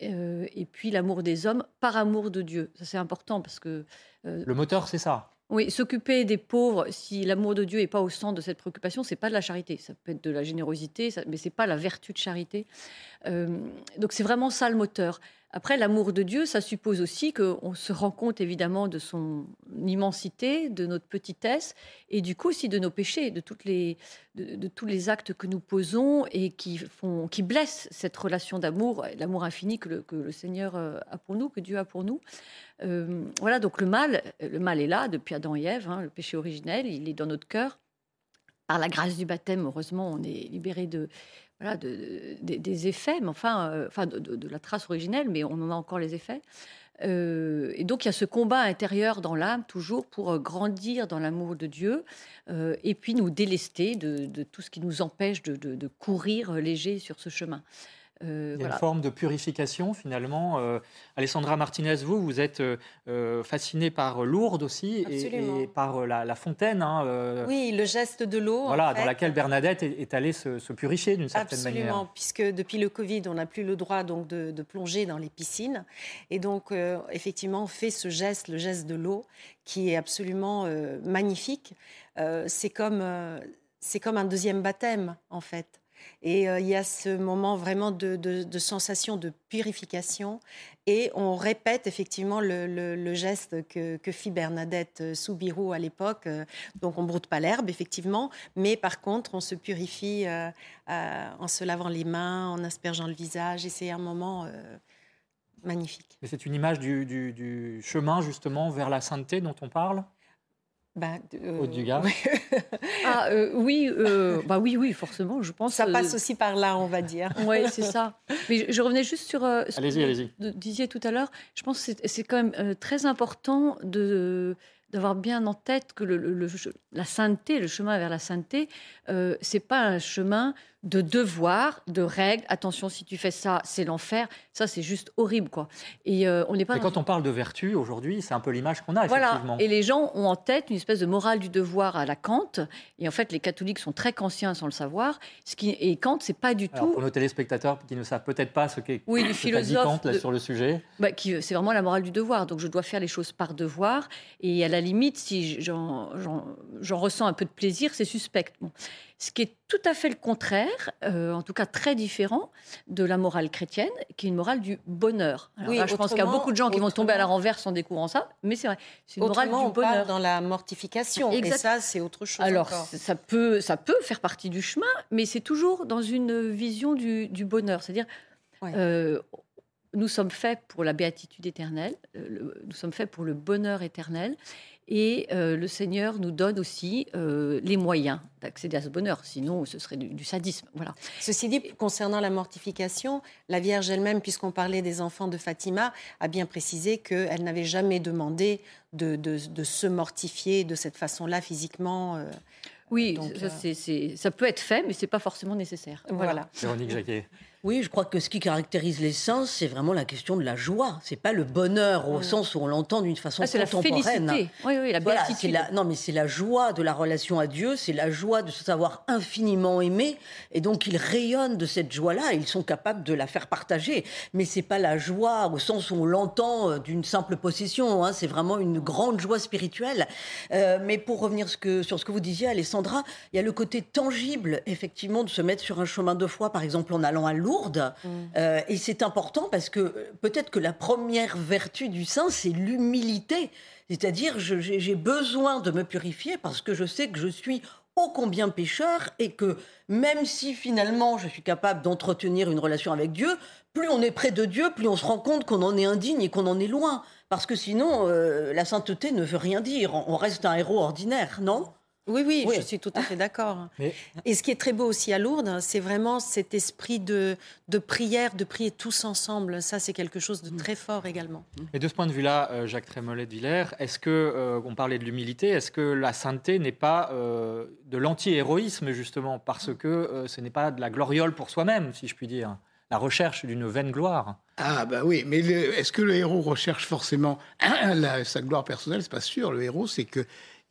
et puis l'amour des hommes par amour de Dieu. Ça c'est important parce que euh, Le moteur, c'est ça. Oui, s'occuper des pauvres, si l'amour de Dieu n'est pas au centre de cette préoccupation, c'est pas de la charité. Ça peut être de la générosité, ça- mais c'est pas la vertu de charité. Euh, donc c'est vraiment ça le moteur. Après, l'amour de Dieu, ça suppose aussi qu'on se rend compte évidemment de son immensité, de notre petitesse, et du coup aussi de nos péchés, de, toutes les, de, tous les actes que nous posons et qui, font, qui blessent cette relation d'amour, l'amour infini que le, que le Seigneur euh, a pour nous, que Dieu a pour nous. Euh, voilà, donc le mal, le mal est là depuis Adam et Ève, hein, le péché originel, il est dans notre cœur. Par la grâce du baptême, heureusement, on est libéré de, voilà, de- de- des- effets, mais enfin, euh, enfin de, la trace originelle, mais on en a encore les effets. Euh, et donc il y a ce combat intérieur dans l'âme toujours pour euh, grandir dans l'amour de Dieu et puis nous délester de, tout ce qui nous empêche de, courir léger sur ce chemin. Euh, Il y a voilà. une forme de purification finalement. Euh, Alessandra Martinez, vous, vous êtes euh, euh, fascinée par Lourdes aussi et, Absolument. et par la, la fontaine. hein, oui, le geste de l'eau. en Voilà, fait. dans laquelle Bernadette est, est allée se, se purifier d'une certaine Absolument, manière. puisque depuis le Covid, on n'a plus le droit donc de, de plonger dans les piscines, et donc effectivement on fait ce geste, le geste de l'eau, qui est absolument magnifique. C'est comme c'est comme un deuxième baptême en fait. Et euh, il y a ce moment vraiment de, sensation de purification. Et on répète effectivement le, geste que, fit Bernadette euh, Soubirous à l'époque. Euh, Donc on broute pas l'herbe, effectivement, mais par contre on se purifie en se lavant les mains, en aspergeant le visage. Et c'est un moment magnifique. C'est une image du, du- du chemin justement vers la sainteté dont on parle? Ben, euh, Ah euh, oui, euh, bah oui, oui, forcément, je pense. Ça euh, passe aussi par là, on va dire. Oui, c'est ça. Mais je, je revenais juste sur euh, ce Allez-y, que allez-y. vous disiez tout à l'heure. Je pense que c'est- c'est quand même euh, très important de d'avoir bien en tête que le, le- le- la sainteté, le chemin vers la sainteté, euh, c'est pas un chemin de devoir, de règles. Attention, si tu fais ça, c'est l'enfer. Ça, c'est juste horrible, quoi. Et euh, on n'est pas. Et quand on parle de vertu aujourd'hui, c'est un peu l'image qu'on a, voilà. effectivement. Et les gens ont en tête une espèce de morale du devoir à la Kant. Et en fait, les catholiques sont très kantiens sans le savoir. Ce qui... Et Kant, c'est pas du Alors, tout. pour nos téléspectateurs qui ne savent peut-être pas ce qu'est Oui, le philosophe Kant là, de- sur le sujet. Bah, qui- c'est vraiment la morale du devoir. Donc, je dois faire les choses par devoir. Et à la limite, si j'en, j'en- j'en ressens un peu de plaisir, c'est suspect. Bon. Ce qui est tout à fait le contraire, euh, en tout cas très différent de la morale chrétienne, qui est une morale du bonheur. Alors Oui, là, je pense qu'il y a beaucoup de gens qui vont tomber à la renverse en découvrant ça, mais c'est vrai. C'est une morale Autrement, du on parle dans la mortification. Exact. Et ça, c'est autre chose Alors, encore. ça peut, ça peut faire partie du chemin, mais c'est toujours dans une vision du, du bonheur. C'est-à-dire, euh, nous sommes faits pour la béatitude éternelle, euh, le- nous sommes faits pour le bonheur éternel, et euh, le Seigneur nous donne aussi euh, les moyens d'accéder à ce bonheur. Sinon, ce serait du, du sadisme. Voilà. Ceci dit, concernant la mortification, la Vierge elle-même, puisqu'on parlait des enfants de Fatima, a bien précisé qu'elle n'avait jamais demandé de, de- de se mortifier de cette façon-là physiquement. euh, Oui, donc, ça, euh, peut être fait, mais c'est pas forcément nécessaire. Voilà. Véronique Jacquet. Oui, je crois que ce qui caractérise les saints, c'est vraiment la question de la joie. C'est pas le bonheur au Mm. sens où on l'entend d'une façon Ah, c'est la contemporaine. félicité. Oui, oui, la Voilà, la- non, mais c'est la joie de la relation à Dieu, c'est la joie de se savoir infiniment aimé, et donc ils rayonnent de cette joie-là, ils sont capables de la faire partager. Mais c'est pas la joie au sens où on l'entend euh, d'une simple possession. hein, c'est vraiment une grande joie spirituelle. Euh, mais pour revenir ce que- sur ce que vous disiez, Alessandra, il y a le côté tangible, effectivement, de se mettre sur un chemin de foi, par exemple en allant à Lourdes. Euh, et c'est important parce que euh, peut-être que la première vertu du saint, c'est l'humilité. C'est-à-dire, j'ai besoin de me purifier parce que je sais que je suis ô combien pécheur et que même si finalement je suis capable d'entretenir une relation avec Dieu, plus on est près de Dieu, plus on se rend compte qu'on en est indigne et qu'on en est loin. Parce que sinon, euh, la sainteté ne veut rien dire. On reste un héros ordinaire, non? Oui, oui, Oui. je suis tout à fait d'accord. Mais- Et ce qui est très beau aussi à Lourdes, c'est vraiment cet esprit de, de prière, de prier tous ensemble. Ça, c'est quelque chose de très fort également. Et de ce point de vue-là, euh, Jacques Trémollet de Villers, est-ce que, euh, on parlait de l'humilité, est-ce que la sainteté n'est pas euh, de l'anti-héroïsme, justement, parce que euh, ce n'est pas de la gloriole pour soi-même, si je puis dire, la recherche d'une vaine gloire? Ah bah oui, mais est-ce que le héros recherche forcément la- sa gloire personnelle? C'est pas sûr. Le héros, c'est que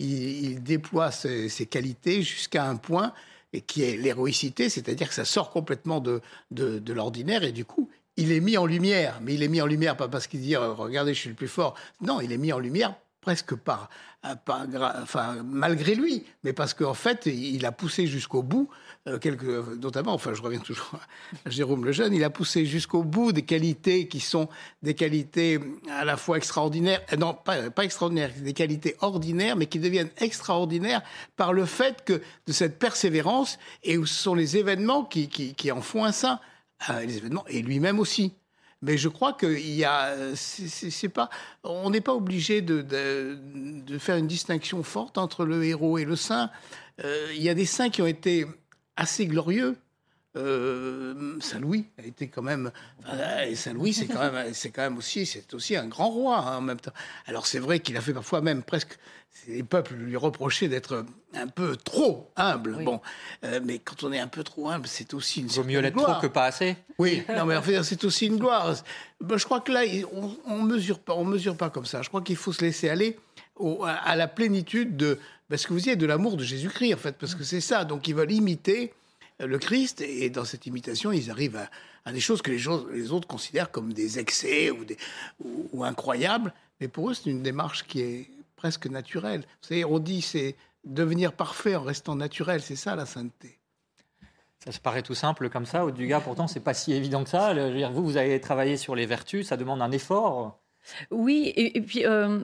il, déploie ses, ses qualités jusqu'à un point et qui est l'héroïcité, c'est-à-dire que ça sort complètement de, de, de l'ordinaire et du coup, il est mis en lumière. Mais il est mis en lumière pas parce qu'il dit euh, regardez, je suis le plus fort. Non, il est mis en lumière presque par, enfin malgré lui, mais parce qu'en fait, il a poussé jusqu'au bout euh, notamment, enfin, je reviens toujours à Jérôme Lejeune, il a poussé jusqu'au bout des qualités qui sont des qualités à la fois extraordinaires, euh, non, pas, extraordinaires, des qualités ordinaires, mais qui deviennent extraordinaires par le fait que de cette persévérance et où ce sont les événements qui en font un saint, Euh, les événements et lui-même aussi. Mais je crois qu'il y a, euh, pas, on n'est pas obligé de faire une distinction forte entre le héros et le saint. Euh, il y a des saints qui ont été assez glorieux. Euh, Saint Louis a été quand même, enfin, et Saint Louis c'est quand même, c'est quand même aussi, c'est aussi un grand roi hein, en même temps. Alors c'est vrai qu'il a fait parfois même presque, les peuples lui reprochaient d'être un peu trop humble. Bon, Euh, mais quand on est un peu trop humble, c'est aussi une Vaut mieux l'être trop que pas assez. Oui, non, mais en fait, c'est aussi une gloire. Ben, je crois que là, on, on mesure pas, on mesure pas comme ça. Je crois qu'il faut se laisser aller au- à, la plénitude de, ben, ce que vous disiez, de l'amour de Jésus-Christ, en fait, parce que c'est ça. Donc, ils veulent imiter le Christ, et dans cette imitation, ils arrivent à, à des choses que les, gens- les autres considèrent comme des excès ou, des, ou, ou incroyables. Mais pour eux, c'est une démarche qui est presque naturelle. Vous savez, on dit c'est devenir parfait en restant naturel. C'est ça la sainteté. Ça se paraît tout simple comme ça. Au Dugas, pourtant, c'est pas si évident que ça. Je veux dire, vous, vous avez travaillé sur les vertus, ça demande un effort. Oui, et, et puis euh,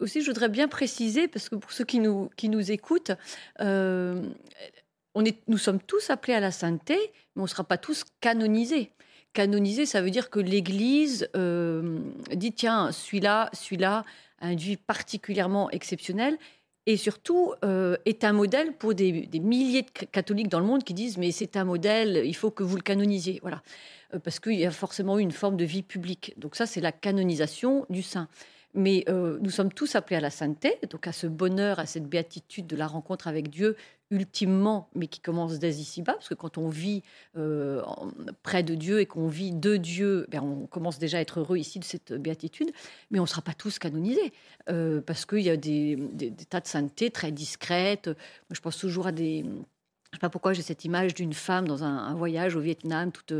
aussi, je voudrais bien préciser, parce que pour ceux qui nous, qui nous écoutent, euh, on nous sommes tous appelés à la sainteté, mais on ne sera pas tous canonisés. Canonisé, ça veut dire que l'Église euh, dit, tiens, celui-là, celui-là une vie particulièrement exceptionnelle, et surtout euh, est un modèle pour des, des milliers de catholiques dans le monde qui disent, mais c'est un modèle, il faut que vous le canonisiez. Voilà. Euh, parce qu'il y a forcément eu une forme de vie publique. Donc ça, c'est la canonisation du saint. Mais euh, nous sommes tous appelés à la sainteté, donc à ce bonheur, à cette béatitude de la rencontre avec Dieu, ultimement, mais qui commence dès ici-bas, parce que quand on vit euh, près de Dieu et qu'on vit de Dieu, ben on commence déjà à être heureux ici de cette béatitude, mais on ne sera pas tous canonisés, euh, parce qu'il y a des, tas de sainteté très discrètes. Je pense toujours à des... Je ne sais pas pourquoi j'ai cette image d'une femme dans un, un, voyage au Vietnam, toute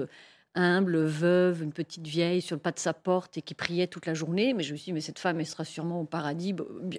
humble, veuve, une petite vieille sur le pas de sa porte et qui priait toute la journée. Mais je me suis dit, mais cette femme, elle sera sûrement au paradis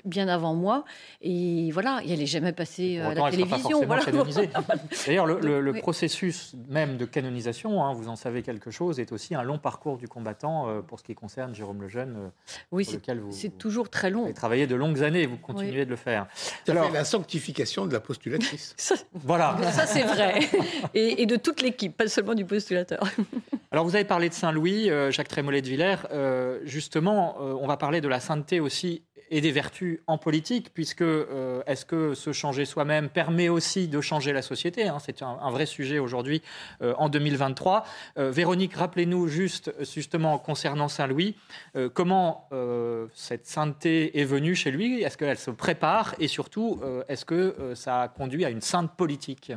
bien avant moi. Et voilà, et elle n'est jamais passée euh, à la télévision. Voilà. D'ailleurs, le, le, processus même de canonisation, hein, vous en savez quelque chose, est aussi un long parcours du combattant euh, pour ce qui concerne Jérôme Lejeune, euh, oui, c'est toujours très long. Vous avez travaillé de longues années, vous continuez oui. de le faire. Alors, la sanctification de la postulatrice. ça, voilà. Ça, c'est vrai. Et, et de toute l'équipe, pas seulement du postulateur. Alors vous avez parlé de Saint-Louis, euh, Jacques Trémollet de Villers. Euh, justement, euh, on va parler de la sainteté aussi et des vertus en politique, puisque est-ce que se changer soi-même permet aussi de changer la société hein? C'est un, un, vrai sujet aujourd'hui en 2023. Euh, Véronique, rappelez-nous juste justement concernant Saint-Louis, comment cette sainteté est venue chez lui? Est-ce qu'elle se prépare? Et surtout, est-ce que ça a conduit à une sainte politique?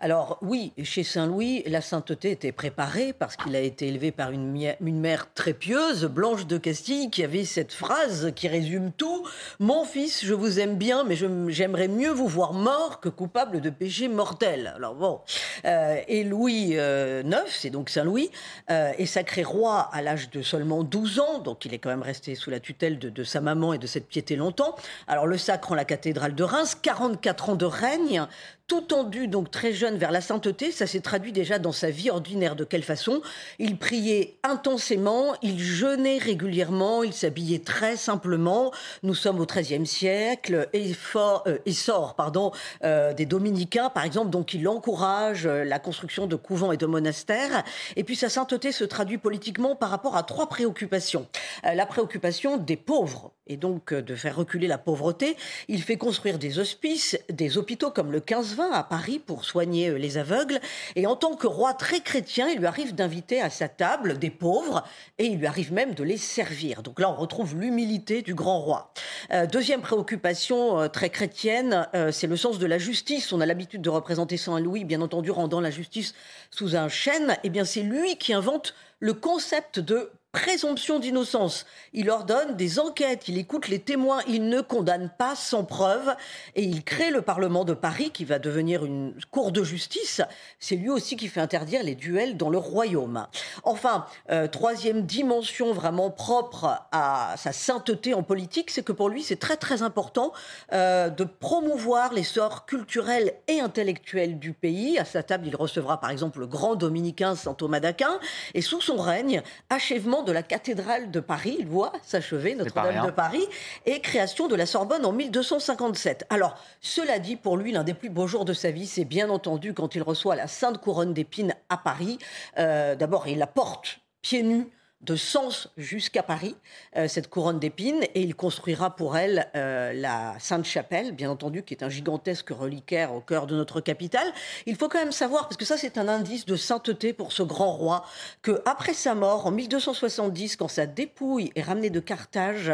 Alors oui, chez Saint-Louis, la sainteté était préparée parce qu'il a été élevé par une, mère très pieuse, Blanche de Castille, qui avait cette phrase qui résume tout. Mon fils, je vous aime bien, mais j'aimerais mieux vous voir mort que coupable de péché mortel. Alors bon, euh, et Louis euh, IX, c'est donc Saint-Louis, euh, est sacré roi à l'âge de seulement 12 ans, donc il est quand même resté sous la tutelle de, de sa maman et de cette piété longtemps. Alors le sacre en la cathédrale de Reims, 44 ans de règne, tout tendu, donc très jeune, vers la sainteté. Ça s'est traduit déjà dans sa vie ordinaire. De quelle façon? Il priait intensément, il jeûnait régulièrement, il s'habillait très simplement. Nous sommes au XIIIe siècle, et fort, euh, essor pardon, euh, des dominicains, par exemple, donc il encourage euh, la construction de couvents et de monastères. Et puis sa sainteté se traduit politiquement par rapport à trois préoccupations. Euh, la préoccupation des pauvres, et donc de faire reculer la pauvreté. Il fait construire des hospices, des hôpitaux comme le 15 à Paris pour soigner les aveugles. Et en tant que roi très chrétien, il lui arrive d'inviter à sa table des pauvres et il lui arrive même de les servir. Donc là, on retrouve l'humilité du grand roi. Euh, deuxième préoccupation euh, très chrétienne, euh, c'est le sens de la justice. On a l'habitude de représenter Saint-Louis, bien entendu, rendant la justice sous un chêne. Eh bien, c'est lui qui invente le concept de présomption d'innocence. Il ordonne des enquêtes, il écoute les témoins, il ne condamne pas sans preuve et il crée le Parlement de Paris qui va devenir une cour de justice. C'est lui aussi qui fait interdire les duels dans le royaume. Enfin, euh, troisième dimension vraiment propre à sa sainteté en politique, c'est que pour lui c'est très très important euh, de promouvoir l'essor culturel et intellectuel du pays. À sa table, il recevra par exemple le grand dominicain saint Thomas d'Aquin et sous son règne, achèvement de la cathédrale de Paris, il voit s'achever Notre-Dame de Paris, et création de la Sorbonne en 1257. Alors, cela dit, pour lui, l'un des plus beaux jours de sa vie, c'est bien entendu quand il reçoit la Sainte Couronne d'épines à Paris. Euh, D'abord, il la porte pieds nus de Sens jusqu'à Paris, euh, cette couronne d'épines, et il construira pour elle euh, la Sainte-Chapelle, bien entendu, qui est un gigantesque reliquaire au cœur de notre capitale. Il faut quand même savoir, parce que ça c'est un indice de sainteté pour ce grand roi, que après sa mort, en 1270, quand sa dépouille est ramenée de Carthage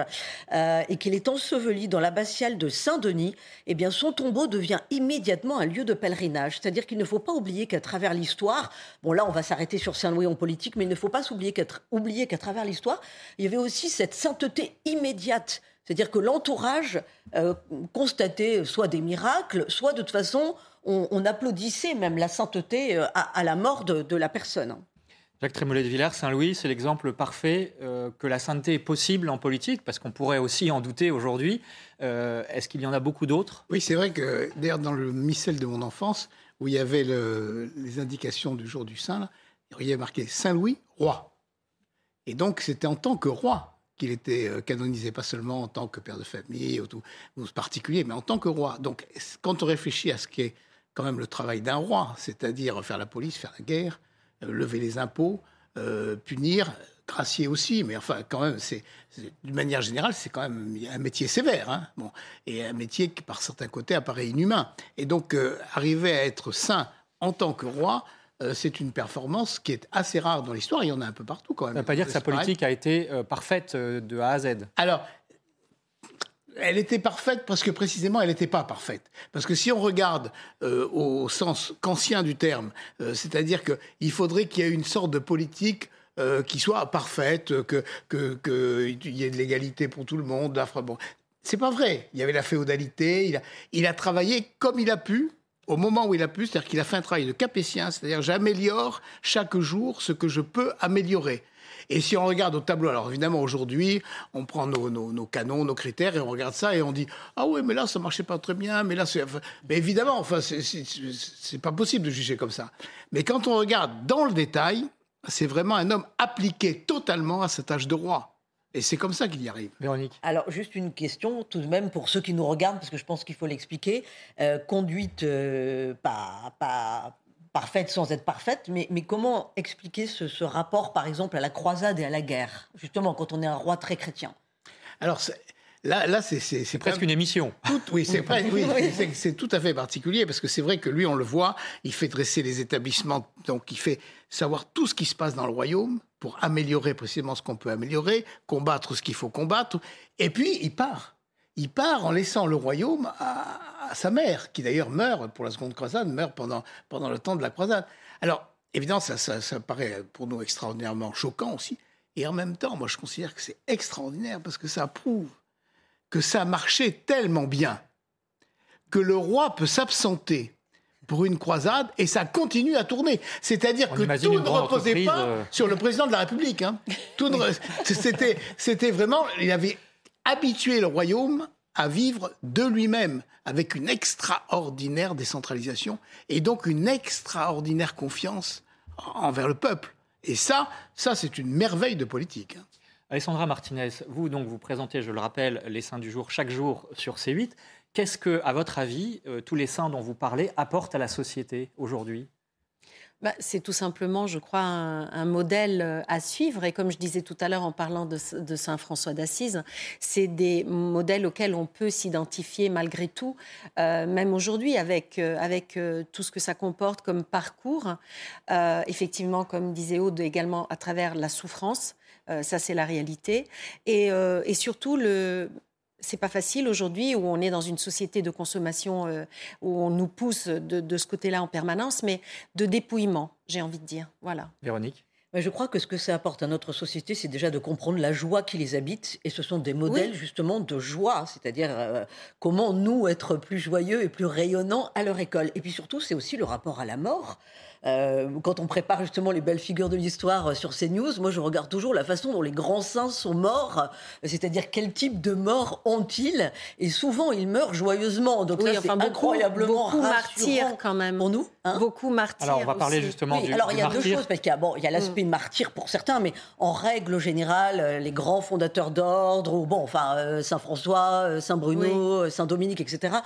euh, et qu'il est enseveli dans l'abbatiale de Saint-Denis, eh bien son tombeau devient immédiatement un lieu de pèlerinage. C'est-à-dire qu'il ne faut pas oublier qu'à travers l'histoire, bon là on va s'arrêter sur Saint-Louis en politique, mais il ne faut pas s'oublier qu'être oublier qu'à travers l'histoire, il y avait aussi cette sainteté immédiate. C'est-à-dire que l'entourage euh, constatait soit des miracles, soit de toute façon, on, on applaudissait même la sainteté euh, à, à, la mort de, de la personne. Jacques Trémollet de Villers, Saint-Louis, c'est l'exemple parfait euh, que la sainteté est possible en politique, parce qu'on pourrait aussi en douter aujourd'hui. Euh, Est-ce qu'il y en a beaucoup d'autres? Oui, c'est vrai que d'ailleurs dans le missel de mon enfance, où il y avait le, les indications du jour du Saint, là, il y avait marqué Saint-Louis, roi. Et donc, c'était en tant que roi qu'il était euh, canonisé, pas seulement en tant que père de famille ou, tout, ou particulier, mais en tant que roi. Donc, quand on réfléchit à ce qui est quand même le travail d'un roi, c'est-à-dire faire la police, faire la guerre, euh, lever les impôts, euh, punir, gracier aussi, mais enfin, quand même, c'est d'une manière générale, c'est quand même un métier sévère, hein bon, et un métier qui, par certains côtés, apparaît inhumain. Et donc, arriver à être saint en tant que roi, c'est une performance qui est assez rare dans l'histoire. Il y en a un peu partout quand même. Ça ne veut pas dire que sa politique a été euh, parfaite euh, de A à Z. Alors, elle était parfaite parce que précisément elle n'était pas parfaite. Parce que si on regarde euh, au sens kantien du terme, euh, c'est-à-dire qu'il faudrait qu'il y ait une sorte de politique euh, qui soit parfaite, que qu'il que y ait de l'égalité pour tout le monde. Bon, c'est pas vrai. Il y avait la féodalité. Il a, il a travaillé comme il a pu. Au moment où il a pu, c'est-à-dire qu'il a fait un travail de capétien, c'est-à-dire j'améliore chaque jour ce que je peux améliorer. Et si on regarde au tableau, alors évidemment aujourd'hui, on prend nos, canons, nos critères et on regarde ça et on dit ah oui mais là ça marchait pas très bien, mais là c'est, mais évidemment enfin c'est pas possible de juger comme ça. Mais quand on regarde dans le détail, c'est vraiment un homme appliqué totalement à sa tâche de roi. Et c'est comme ça qu'il y arrive. Véronique. Alors, juste une question, tout de même, pour ceux qui nous regardent, parce que je pense qu'il faut l'expliquer. Euh, conduite euh, pas, pas, parfaite sans être parfaite, mais, mais comment expliquer ce, rapport, par exemple, à la croisade et à la guerre, justement, quand on est un roi très chrétien? Alors, Là, là c'est presque une émission. oui, c'est oui, tout à fait particulier parce que c'est vrai que lui, on le voit, il fait dresser les établissements, donc il fait savoir tout ce qui se passe dans le royaume pour améliorer précisément ce qu'on peut améliorer, combattre ce qu'il faut combattre, et puis il part. Il part en laissant le royaume à, à sa mère, qui d'ailleurs meurt pour la seconde croisade, meurt pendant, pendant le temps de la croisade. Alors, évidemment, ça, ça, ça paraît pour nous extraordinairement choquant aussi. Et en même temps, moi, je considère que c'est extraordinaire parce que ça prouve que ça marchait tellement bien que le roi peut s'absenter pour une croisade et ça continue à tourner. C'est-à-dire que tout ne reposait pas euh. sur le président de la République. Hein. c'était, c'était vraiment, il avait habitué le royaume à vivre de lui-même avec une extraordinaire décentralisation et donc une extraordinaire confiance envers le peuple. Et ça, ça c'est une merveille de politique. Alessandra Martinez, vous donc vous présentez, je le rappelle, les saints du jour chaque jour sur C8. Qu'est-ce que, à votre avis, euh, tous les saints dont vous parlez apportent à la société aujourd'hui? Bah, c'est tout simplement, je crois, un, modèle euh, à suivre. Et comme je disais tout à l'heure en parlant de, Saint François d'Assise, c'est des modèles auxquels on peut s'identifier malgré tout, euh, même aujourd'hui, avec, avec tout ce que ça comporte comme parcours. effectivement, comme disait Aude, également à travers la souffrance. Ça, c'est la réalité. Et, et surtout, le, c'est pas facile aujourd'hui où on est dans une société de consommation euh, où on nous pousse de, ce côté-là en permanence, mais de dépouillement, j'ai envie de dire. Voilà. Véronique? Mais je crois que ce que ça apporte à notre société, c'est déjà de comprendre la joie qui les habite. Et ce sont des modèles justement de joie, c'est-à-dire euh, comment nous être plus joyeux et plus rayonnants à leur école. Et puis surtout, c'est aussi le rapport à la mort. Euh, quand on prépare justement les belles figures de l'histoire euh, sur CNews, moi je regarde toujours la façon dont les grands saints sont morts, c'est-à-dire quel type de mort ont-ils? Et souvent ils meurent joyeusement. Donc oui, enfin, incroyablement beaucoup martyrs quand même. Pour nous, hein? Beaucoup martyrs. Alors on va parler justement du, Alors il y a deux choses parce qu'il y a bon, il y a l'aspect mm. martyr pour certains, mais en règle générale, euh, les grands fondateurs d'ordre, ou bon, enfin Saint François, Saint Bruno, Saint Dominique, etc.,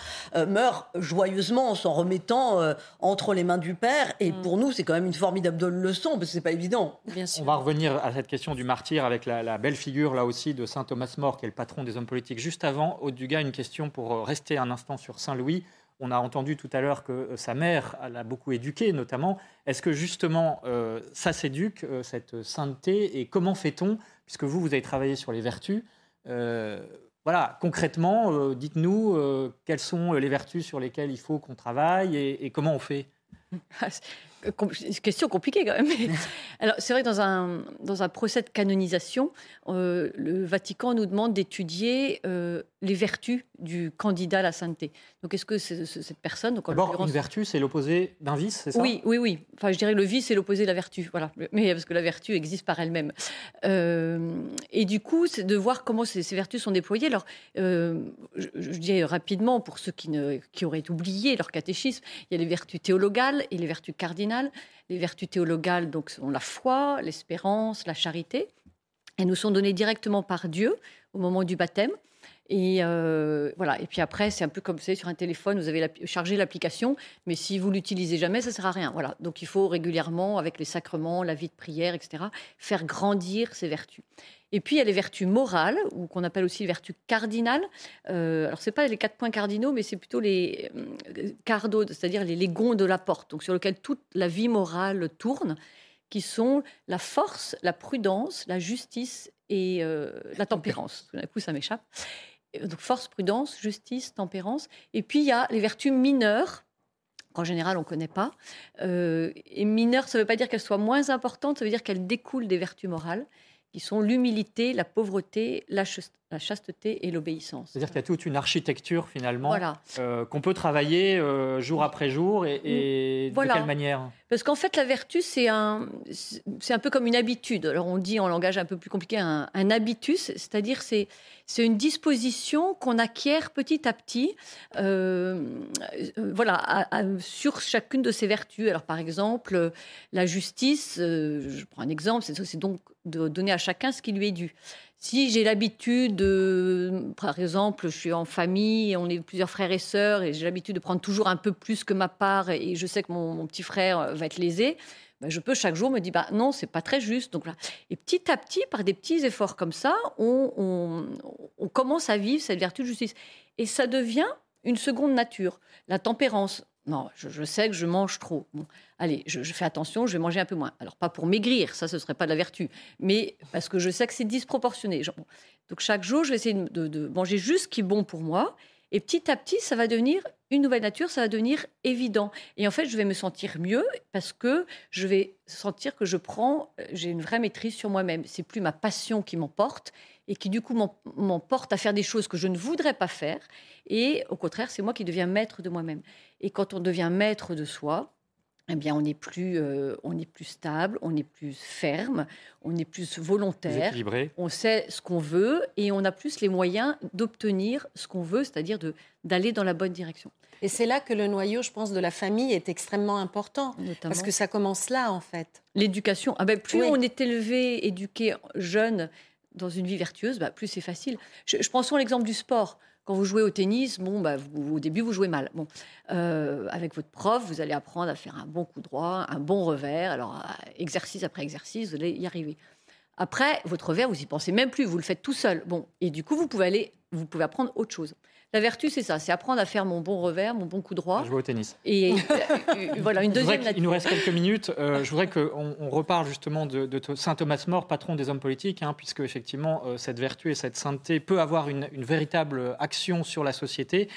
meurent joyeusement en s'en remettant entre les mains du Père et mm pour nous, c'est quand même une formidable leçon, parce que c'est pas évident. Bien sûr. On va revenir à cette question du martyr avec la, belle figure, là aussi, de saint Thomas More, qui est le patron des hommes politiques. Juste avant, Aude Dugas, une question pour euh, rester un instant sur Saint Louis. On a entendu tout à l'heure que euh, sa mère l'a beaucoup éduqué, notamment. Est-ce que justement euh, ça s'éduque, cette sainteté Et comment fait-on? Puisque vous, vous avez travaillé sur les vertus. voilà, concrètement, dites-nous quelles sont les vertus sur lesquelles il faut qu'on travaille et comment on fait? question compliquée quand même. Alors, c'est vrai que dans un, dans un procès de canonisation, euh, le Vatican nous demande d'étudier euh, les vertus du candidat à la sainteté. Donc, est-ce que cette personne. D'abord, une vertu, c'est l'opposé d'un vice, c'est ça? Oui, oui, oui. Enfin, je dirais que le vice, c'est l'opposé de la vertu. Voilà. Mais parce que la vertu existe par elle-même. Euh, et du coup, c'est de voir comment ces, vertus sont déployées. Alors, je, je, dirais rapidement, pour ceux qui, ne, qui auraient oublié leur catéchisme, il y a les vertus théologales et les vertus cardinales. Les vertus théologales donc, sont la foi, l'espérance, la charité. Elles nous sont données directement par Dieu au moment du baptême. Et euh, voilà. Et puis après, c'est un peu comme vous sur un téléphone, vous avez chargé l'application, mais si vous l'utilisez jamais, ça sert à rien. Voilà. Donc il faut régulièrement, avec les sacrements, la vie de prière, etc., faire grandir ces vertus. Et puis il y a les vertus morales, ou qu'on appelle aussi les vertus cardinales. Euh, alors c'est pas les quatre points cardinaux, mais c'est plutôt les euh, cardos, c'est-à-dire les, les gonds de la porte, donc sur lesquels toute la vie morale tourne, qui sont la force, la prudence, la justice et euh, la tempérance. Tout d'un coup, ça m'échappe. Donc force, prudence, justice, tempérance. Et puis il y a les vertus mineures qu'en général on ne connaît pas. Euh, et mineures, ça ne veut pas dire qu'elles soient moins importantes, ça veut dire qu'elles découlent des vertus morales qui sont l'humilité, la pauvreté, la, chasteté et l'obéissance. C'est-à-dire qu'il y a toute une architecture finalement euh, qu'on peut travailler euh, jour après jour et, de quelle manière? Parce qu'en fait la vertu c'est un, c'est un peu comme une habitude. Alors on dit en langage un peu plus compliqué un, habitus, c'est-à-dire c'est, c'est une disposition qu'on acquiert petit à petit euh, voilà, sur chacune de ces vertus. Alors par exemple la justice, je prends un exemple, c'est donc de donner à chacun ce qui lui est dû. Si j'ai l'habitude de, par exemple, je suis en famille, on est plusieurs frères et sœurs, et j'ai l'habitude de prendre toujours un peu plus que ma part, et je sais que mon, petit frère va être lésé, ben je peux chaque jour me dire, bah non, c'est pas très juste. Donc là, et petit à petit, par des petits efforts comme ça, on commence à vivre cette vertu de justice, et ça devient une seconde nature. La tempérance, non, je, sais que je mange trop. allez, je, fais attention, je vais manger un peu moins. Alors, pas pour maigrir, ça, ce ne serait pas de la vertu, mais parce que je sais que c'est disproportionné. Donc, chaque jour, je vais essayer de, manger juste ce qui est bon pour moi. Et petit à petit, ça va devenir une nouvelle nature, ça va devenir évident. Et en fait, je vais me sentir mieux parce que je vais sentir que je prends, j'ai une vraie maîtrise sur moi-même. C'est plus ma passion qui m'emporte et qui du coup m'emporte à faire des choses que je ne voudrais pas faire. Et au contraire, c'est moi qui deviens maître de moi-même. Et quand on devient maître de soi, eh bien, on est plus, euh, on est plus stable, on est plus ferme, on est plus volontaire, on sait ce qu'on veut et on a plus les moyens d'obtenir ce qu'on veut, c'est-à-dire de d'aller dans la bonne direction. Et c'est là que le noyau, je pense, de la famille est extrêmement important, parce que ça commence là, en fait. L'éducation. Ah ben, plus on est élevé, éduqué jeune dans une vie vertueuse, bah, plus c'est facile. Je, je prends souvent l'exemple du sport. Quand vous jouez au tennis, bon, bah, au début, vous jouez mal. Bon, euh, avec votre prof, vous allez apprendre à faire un bon coup droit, un bon revers. Alors, euh, exercice après exercice, vous allez y arriver. Après, votre revers, vous y pensez même plus, vous le faites tout seul. Bon, et du coup, vous pouvez aller, vous pouvez apprendre autre chose. La vertu, c'est ça, c'est apprendre à faire mon bon revers, mon bon coup droit. Jouer au tennis. Et euh, voilà, une deuxième Il nous reste quelques minutes. Euh, je voudrais qu'on on reparle justement de, saint Thomas More, patron des hommes politiques, hein, puisque effectivement, euh, cette vertu et cette sainteté peut avoir une, véritable action sur la société.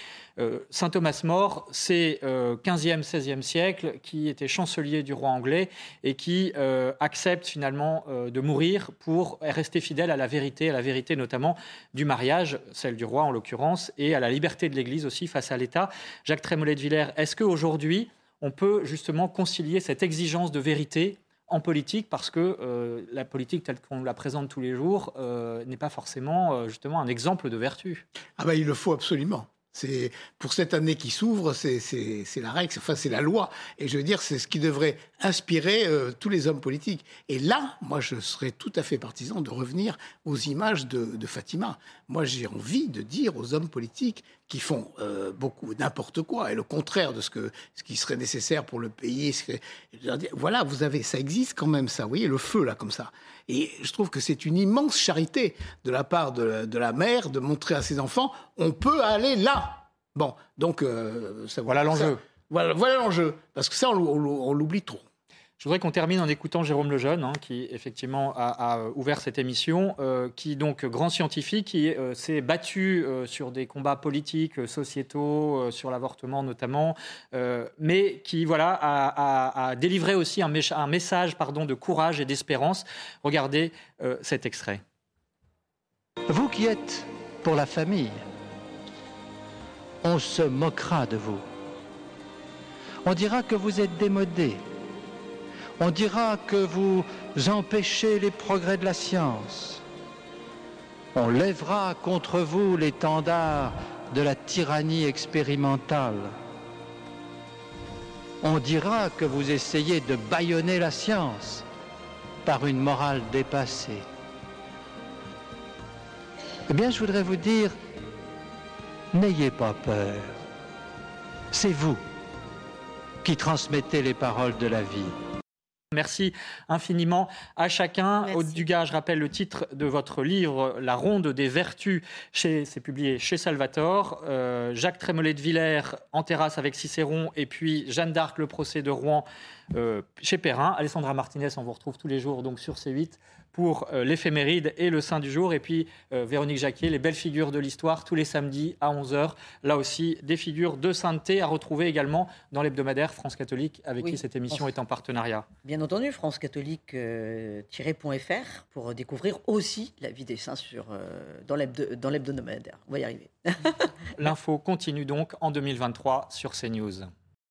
Saint Thomas More, c'est 15e, 16e siècle, qui était chancelier du roi anglais et qui accepte finalement de mourir pour rester fidèle à la vérité, à la vérité notamment du mariage, celle du roi en l'occurrence, et à la liberté de l'Église aussi face à l'État. Jacques Trémollet de Villers, est-ce qu'aujourd'hui, on peut justement concilier cette exigence de vérité en politique parce que euh, la politique telle qu'on la présente tous les jours euh, n'est pas forcément euh, justement un exemple de vertu? Ah ben il le faut absolument. C'est pour cette année qui s'ouvre, c'est la règle, enfin c'est la loi. Et je veux dire, c'est ce qui devrait inspirer euh, tous les hommes politiques. Et là, moi, je serais tout à fait partisan de revenir aux images de, Fatima. Moi, j'ai envie de dire aux hommes politiques qui font euh, beaucoup n'importe quoi et le contraire de ce que ce qui serait nécessaire pour le pays. voilà, vous avez, ça existe quand même, ça. Vous voyez le feu là, comme ça. Et je trouve que c'est une immense charité de la part de, la mère de montrer à ses enfants, on peut aller là. Bon, donc euh, ça, voilà l'enjeu. Voilà, voilà l'enjeu, parce que ça, on l'oublie trop. Je voudrais qu'on termine en écoutant Jérôme Lejeune, hein, qui effectivement a, ouvert cette émission, euh, qui donc grand scientifique, qui euh, s'est battu euh, sur des combats politiques, sociétaux, sur l'avortement notamment, mais qui voilà a, délivré aussi un, message pardon de courage et d'espérance. Regardez cet extrait. Vous qui êtes pour la famille, on se moquera de vous. On dira que vous êtes démodé on dira que vous empêchez les progrès de la science. On lèvera contre vous l'étendard de la tyrannie expérimentale. On dira que vous essayez de bâillonner la science par une morale dépassée. Eh bien, je voudrais vous dire, n'ayez pas peur. C'est vous qui transmettez les paroles de la vie. Merci infiniment à chacun. Aude Dugas, je rappelle le titre de votre livre, La Ronde des Vertus. C'est publié chez Salvator. Euh, Jacques Trémollet de Villers, En terrasse avec Cicéron. Et puis Jeanne d'Arc, Le procès de Rouen, euh, chez Perrin. Alessandra Martinez, on vous retrouve tous les jours donc sur C8 pour euh, l'éphéméride et le Saint du jour. Et puis, euh, Véronique Jacquier, les belles figures de l'histoire, tous les samedis à 11h. Là aussi, des figures de sainteté à retrouver également dans l'hebdomadaire France Catholique, avec Oui, qui cette émission France- est en partenariat. Bien entendu, francecatholique-fr pour découvrir aussi la vie des saints sur, euh, dans l'hebdomadaire. On va y arriver. L'info continue donc en 2023 sur CNews.